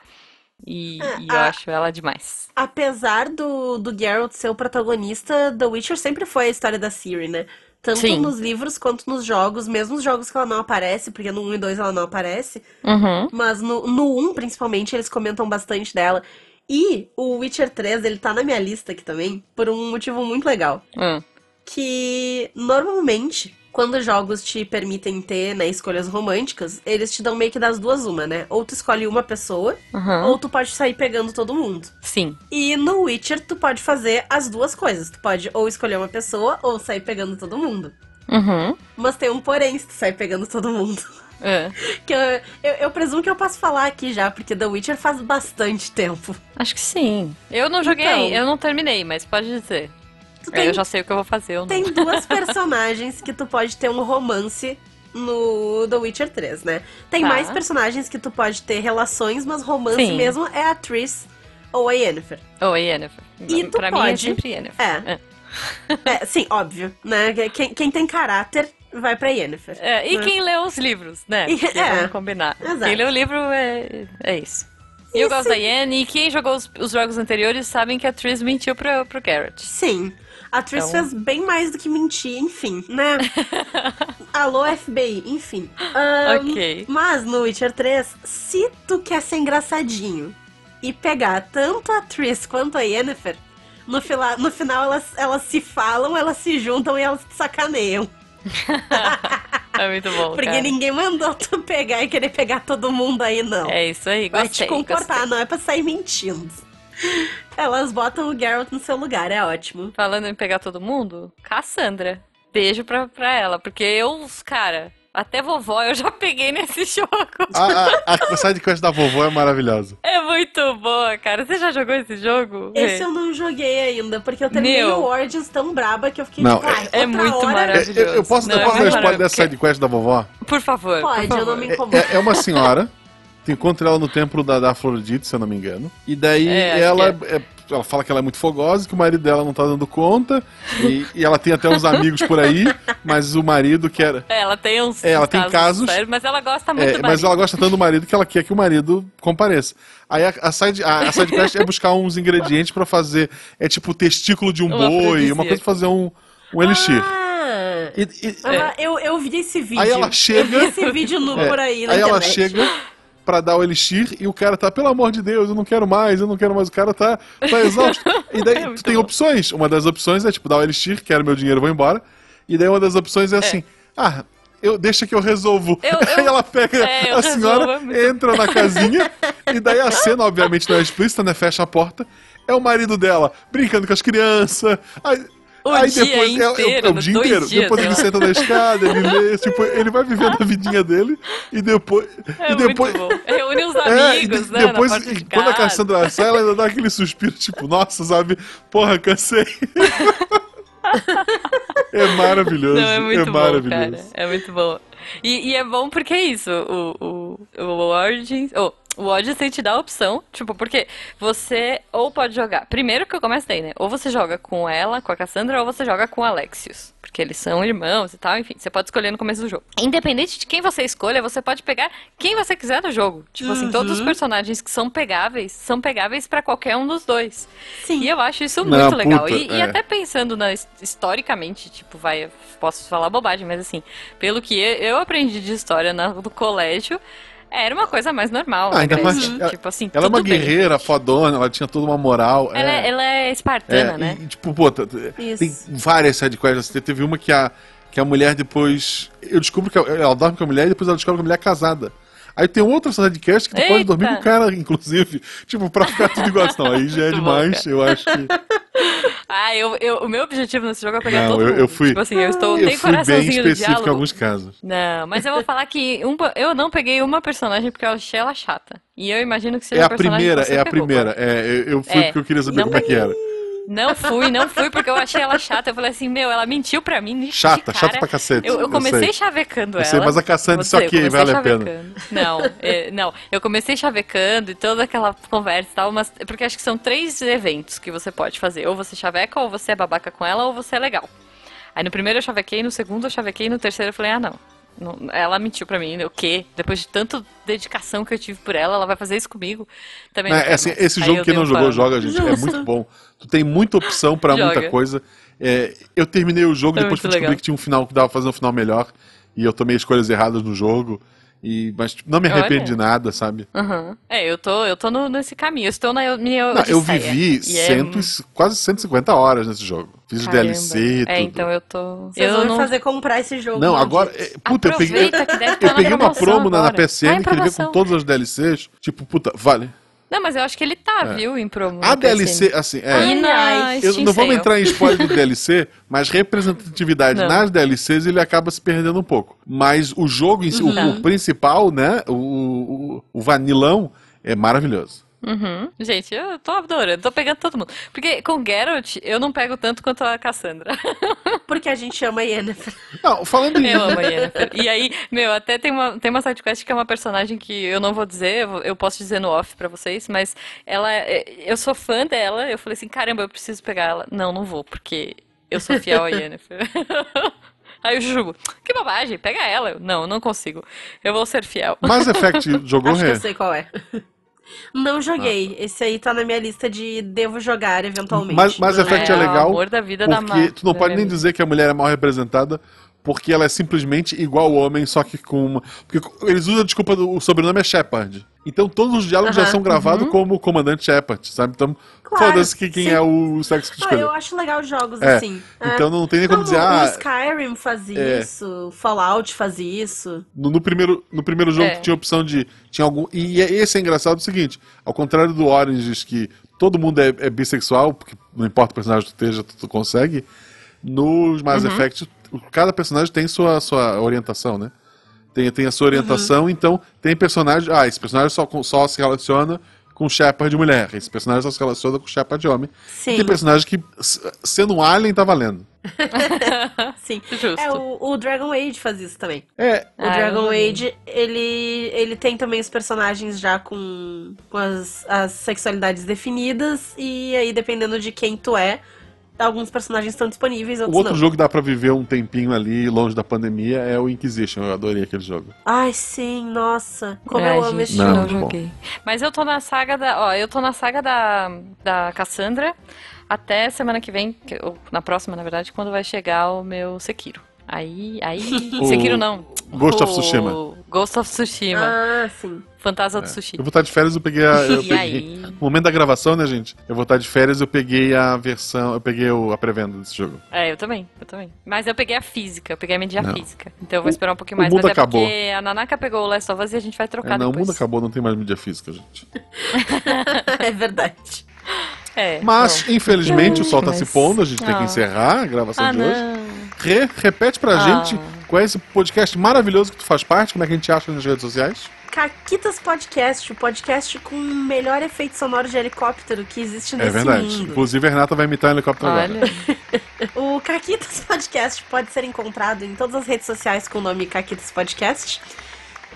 E, É, e eu a- acho ela demais. Apesar do, do Geralt ser o protagonista, The Witcher sempre foi a história da Ciri, né? Tanto Sim. nos livros quanto nos jogos, mesmo os jogos que ela não aparece, porque no 1 e 2 ela não aparece, Uhum. mas no, no 1 principalmente eles comentam bastante dela. E o Witcher 3, ele tá na minha lista aqui também, por um motivo muito legal. Hum. que normalmente, quando jogos te permitem ter né, escolhas românticas, eles te dão meio que das duas uma, né? Ou tu escolhe uma pessoa, Uhum. ou tu pode sair pegando todo mundo. Sim. E no Witcher, tu pode fazer as duas coisas. Tu pode ou escolher uma pessoa, ou sair pegando todo mundo. Uhum. Mas tem um porém se tu sair pegando todo mundo. É. Que eu, eu, eu presumo que eu posso falar aqui já, porque The Witcher faz bastante tempo. Acho que sim. Eu não joguei, Então. eu não terminei, mas pode dizer. Tu Aí tem, Eu já sei o que eu vou fazer. Eu tem duas personagens que tu pode ter um romance no The Witcher 3, né? Tem Tá. mais personagens que tu pode ter relações, mas romance Sim. mesmo é a Triss ou a Yennefer. Ou a Yennefer. E tu pra mim é pode- sempre Yennefer. É. É, sim, óbvio, né? Quem, quem tem caráter vai pra Yennefer. É, e né? quem lê os livros, né? É. Vamos combinar. Exato. Quem lê o livro é, é isso. E eu gosto da Yen, e quem jogou os, os jogos anteriores sabem que a Triss mentiu pro, pro Garrett. Sim. A Triss Então- fez bem mais do que mentir, enfim, né? Alô, FBI, enfim. Ahn, Ok. Mas no Witcher 3, se tu quer ser engraçadinho e pegar tanto a Triss quanto a Yennefer, no, fila- no final elas, elas se falam, elas se juntam e elas te sacaneiam. É muito bom, Porque cara. ninguém mandou tu pegar e querer pegar todo mundo aí, não. É isso aí, Vai gostei. te comportar, gostei. não é pra sair mentindo. Elas botam o Geralt no seu lugar, é ótimo. Falando em pegar todo mundo, Cassandra. Beijo pra, pra ela, porque eu, cara, até vovó eu já peguei nesse jogo. A, a, a sidequest da vovó é maravilhosa. É muito boa, cara. Você já jogou esse jogo? Esse É. eu não joguei ainda, porque eu terminei Meu. o Origins tão braba que eu fiquei Não, é outra muito hora... maravilhoso. Eu, eu posso, Não, eu é posso dar spoiler dessa sidequest da vovó? Por favor. Pode, por eu não favor. me incomodo. É, é uma senhora, tu encontra ela no templo da, da Afrodite, se eu não me engano. E daí É, ela, que é- ela fala que ela é muito fogosa, que o marido dela não tá dando conta. E, e ela tem até uns amigos por aí, mas o marido quer. É, ela tem uns, É, ela uns tem casos- sérios, mas ela gosta muito É, do mas ela gosta tanto do marido que ela quer que o marido compareça. Aí a, a side, a, a sidequest é buscar uns ingredientes pra fazer. É tipo testículo de um Um boi, uma coisa pra fazer um, um elixir. Ah, E- e- ah, eu, eu vi esse vídeo. Aí ela chega- Eu vi esse vídeo no, É, por aí na Aí ela internet. chega pra dar o elixir e o cara tá, pelo amor de Deus, eu não quero mais, eu não quero mais. O cara tá, tá exausto. E daí É tu tem bom. opções. Uma das opções é tipo, dar o elixir, quero meu dinheiro, vou embora. E daí uma das opções é assim, ah. Eu, deixa que eu resolvo. Eu- eu- Aí ela pega É, a senhora, resolvo, é entra na casinha, e daí a cena, obviamente, não é explícita, né? Fecha a porta. É o marido dela brincando com as crianças. Aí, O aí dia depois é, é, o- inteiro, é o dia inteiro. dias, depois sei ele senta na escada, ele lê, tipo, ele vai vivendo a vidinha dele e depois. É e depois. Reúne os é, amigos, de- né, depois, de quando a. Cassandra sai, ela ainda dá aquele suspiro, tipo, nossa, sabe? Porra, cansei. é maravilhoso. Não, é muito bom, maravilhoso. cara. É muito bom. E, e é bom porque é isso. O, o, o Origins. oh, o Odyssey te dá a opção, tipo, porque você ou pode jogar. Primeiro que eu comecei, né? Ou você joga com ela, com a Cassandra, ou você joga com o Alexios. Porque eles são irmãos e tal, enfim, você pode escolher no começo do jogo. Independente de quem você escolha, você pode pegar quem você quiser no jogo. Tipo assim, todos os personagens que são pegáveis, são pegáveis pra qualquer um dos dois. Sim. E eu acho isso Não, muito legal. puta, e, e é. até pensando na, historicamente, tipo, vai, posso falar bobagem, mas assim, pelo que eu, eu aprendi de história na- no colégio, era uma coisa mais normal. Ah, na ainda mais- ela- tipo assim, Ela é uma bem. guerreira fodona, ela tinha toda uma moral. Ela é, ela é espartana, É, né? E, tipo, pô, Isso. tem várias sidequests. Te- Teve uma que a, que a mulher depois. Eu descubro que ela- ela dorme com a mulher e depois ela descobre que a mulher é casada. Aí tem outra sidequest que tu pode dormir com o cara, inclusive. Tipo, pra ficar tudo igual. Não, aí já é demais. Eu acho que. Ah, eu, eu, o meu objetivo nesse jogo é pegar Não, todo eu- mundo. eu fui- Tipo assim, eu estou. Eu fui bem específico em alguns casos. Não, mas eu vou falar que um, eu não peguei uma personagem porque eu achei ela chata. E eu imagino que seja É a a primeira, é a pegou, primeira. É, eu- fui É, porque eu queria saber como é que era. Não fui, não fui, porque eu achei ela chata. Eu falei assim, meu, ela mentiu pra mim. de Chata, cara. chata pra cacete. Eu, eu comecei sei. chavecando Eu ela. sei, mas a Cassandra eu ok, comecei vale a pena. Não, é, não, eu comecei chavecando e toda aquela conversa e tal, mas porque acho que são três eventos que você pode fazer. Ou você chaveca, ou você é babaca com ela, ou você é legal. Aí no primeiro eu chavequei, no segundo eu chavequei, no terceiro eu falei, ah, não. Não- Ela mentiu pra mim, o quê? Depois de tanta dedicação que eu tive por ela, ela vai fazer isso comigo? Também não É, assim, esse Aí jogo, eu quem dei não jogou, joga, gente. É Justo. muito bom. Tu tem muita opção pra muita coisa. É, eu terminei o jogo, É depois descobrir legal. que tinha um final que dava pra fazer um final melhor. E eu tomei escolhas erradas no jogo. E, mas tipo, não me arrependo Olha. de nada, sabe? Aham. É, eu tô, eu tô no- nesse caminho, eu estou na minha Não, eu vivi é- cento quase 150 horas nesse jogo. Fiz Caramba. DLC, tudo. É, então eu tô... Vocês eu vão não... me fazer comprar esse jogo. Não, agora. é, Puta, eu peguei, Aproveita deve estar eu na peguei uma promo na, na. PSN Tá que ele veio com todas as DLCs. Tipo, puta, vale. Não, mas eu acho que ele tá, viu, em promo. A PSN. DLC, assim, é. Ai, Eu Steam não vamos entrar em spoiler do DLC, mas representatividade Não. nas DLCs ele acaba se perdendo um pouco. Mas o jogo em si, o- Uhum. o, principal, né? O, o, o vanilão é maravilhoso. Uhum. Gente, eu tô adorando, tô pegando todo mundo. Porque com Geralt, eu não pego tanto quanto a Cassandra. Porque a gente ama a Yennefer. Não, falando em. Eu amo a Yennefer. E aí, meu, até tem uma, tem uma sidequest que é uma personagem que eu não vou dizer, eu, posso dizer no off pra vocês, mas ela, é- eu sou fã dela, eu falei assim, caramba, eu preciso pegar ela. Não, não vou, porque Eu sou fiel a Yennefer. Aí o Jujubo, que bobagem, pega ela. Eu, não, não consigo. Eu vou ser fiel. Mass Effect jogou Acho que Rê? eu sei qual é. Não joguei. Ah. Esse aí tá na minha lista de devo jogar eventualmente. Mas, Mass Effect É, é, o legal. amor da vida da tu não da pode nem Mary. dizer que a mulher é mal representada, porque ela é simplesmente igual ao homem, só que com uma. Porque eles usam a desculpa do o sobrenome é Shepard. Então todos os diálogos já Aham. são gravados como comandante Shepard, sabe? Então, Claro, foda-se que quem sim. é o sexo que Ah, escolheu. eu acho legal jogos É, assim. É. Então não tem nem como Não, dizer, no- ah, o Skyrim faz é. isso, Fallout faz isso. No, no primeiro, no primeiro jogo É. tinha opção de. Tinha algum. E é- esse é engraçado o seguinte: ao contrário do Orange, que todo mundo é, é bissexual, porque não importa o personagem que tu esteja, tu, tu consegue. Nos Mass Effect, o- cada personagem tem sua, sua orientação, né? Tem, tem a sua orientação, então tem personagem. Ah, esse personagem só, só se relaciona com Shepard mulher. Esse personagem só se relaciona com Shepard homem. Sim. Tem personagem que, sendo um alien, tá valendo. Sim. Justo. É, o, o Dragon Age faz isso também. É, O Ah, Dragon. Age, ele, ele tem também os personagens já com, com as, as sexualidades definidas, e aí, dependendo de quem tu é, alguns personagens estão disponíveis, O outros outro não. jogo que dá pra viver um tempinho ali, longe da pandemia, é o Inquisition. Eu adorei aquele jogo. Ai, sim, nossa. Como Ai, eu amo esse Não, jogo. não joguei. Mas eu tô na saga da. Ó, eu tô na saga da, da Cassandra até semana que vem, que- ou na próxima, na verdade, quando vai chegar o meu Sekiro. Aí. aí O Sekiro não. Ghost of O Tsushima. Ghost of Tsushima. Ah, sim. Fantasma do Sushi. Eu vou estar de férias, eu peguei a. Eu E peguei, aí? No momento da gravação, né, gente? Eu vou estar de férias, eu peguei a versão. Eu peguei o- a pré-venda desse jogo. É, eu também, eu também. Mas eu peguei a física, eu peguei a mídia Não. física. Então eu vou O- esperar um pouquinho o mais. mundo Mas é acabou. porque a Nanaka pegou o Last of Us e a gente vai trocar É, não, o depois. mundo acabou, não tem mais mídia física, gente. é verdade. É, Mas, bom. infelizmente, o sol tá Mas- se pondo, a gente tem que Ah. encerrar a gravação Ah, de hoje. não. Rê, repete pra Ah. gente qual é esse podcast maravilhoso que tu faz parte, como é que a gente acha nas redes sociais. Caquitas Podcast, o podcast com o melhor efeito sonoro de helicóptero que existe É nesse verdade. mundo. Inclusive, a Renata vai imitar um helicóptero agora. Olha, O Caquitas Podcast pode ser encontrado em todas as redes sociais com o nome Caquitas Podcast.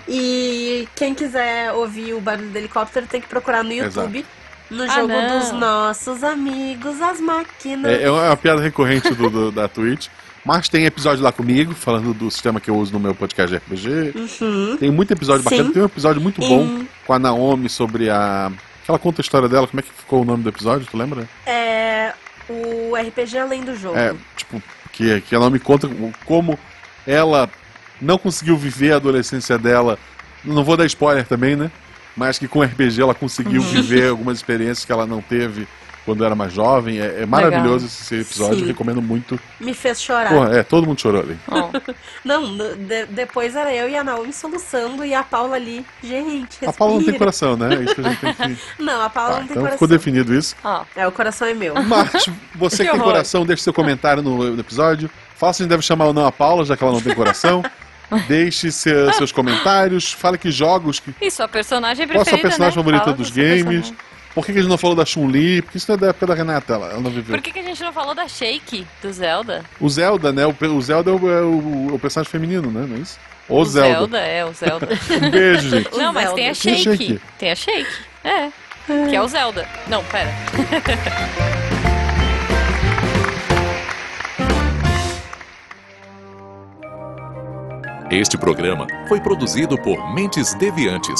E quem quiser ouvir o barulho do helicóptero tem que procurar no YouTube. No Ah, jogo não. dos nossos amigos, as máquinas. É, é uma piada recorrente do, do- da Twitch. Mas tem episódio lá comigo, falando do sistema que eu uso no meu podcast de RPG. Uhum. Tem muito episódio Sim. bacana. Tem um episódio muito bom com a Naomi sobre a. Ela conta a história dela, como é que ficou o nome do episódio, tu lembra? É o RPG além do jogo. É, tipo, que, que a Naomi conta como ela não conseguiu viver a adolescência dela. Não vou dar spoiler também, né? Mas que com RPG ela conseguiu Uhum. viver algumas experiências que ela não teve quando era mais jovem. É, é maravilhoso esse episódio, Sim. recomendo muito. Me fez chorar. Porra, é, todo mundo chorou ali. ó, Não, de- depois era eu e a Naomi soluçando e a Paula ali. Gente, A Paula não tem respira. coração, né? É isso que a gente tem que. Não, a Paula Ah, não tem então coração. ficou definido isso. ó. É, o coração é meu. Mas você que Que tem coração, deixe seu comentário no, no episódio. Fala se a gente deve chamar ou não a Paula, já que ela não tem coração. Deixe seu- seus comentários. Fale que jogos. Que, E sua personagem qual a preferida, sua personagem né? favorita Fala dos games? personagem. Por que, que a gente não falou da Chun-Li? Porque isso não é da época da Renata, ela, ela não viveu. Por que, que a gente não falou da Shake, do Zelda? O Zelda, né? O, o Zelda é o, é o- o personagem feminino, né? Não é isso? O, o Zelda. é, o Zelda. Um beijo, gente. O não, mas Zelda. tem a Tem a Shake. Shake. Tem a Shake. É. Que é o Zelda. Não, pera. Este programa foi produzido por Mentes Deviantes.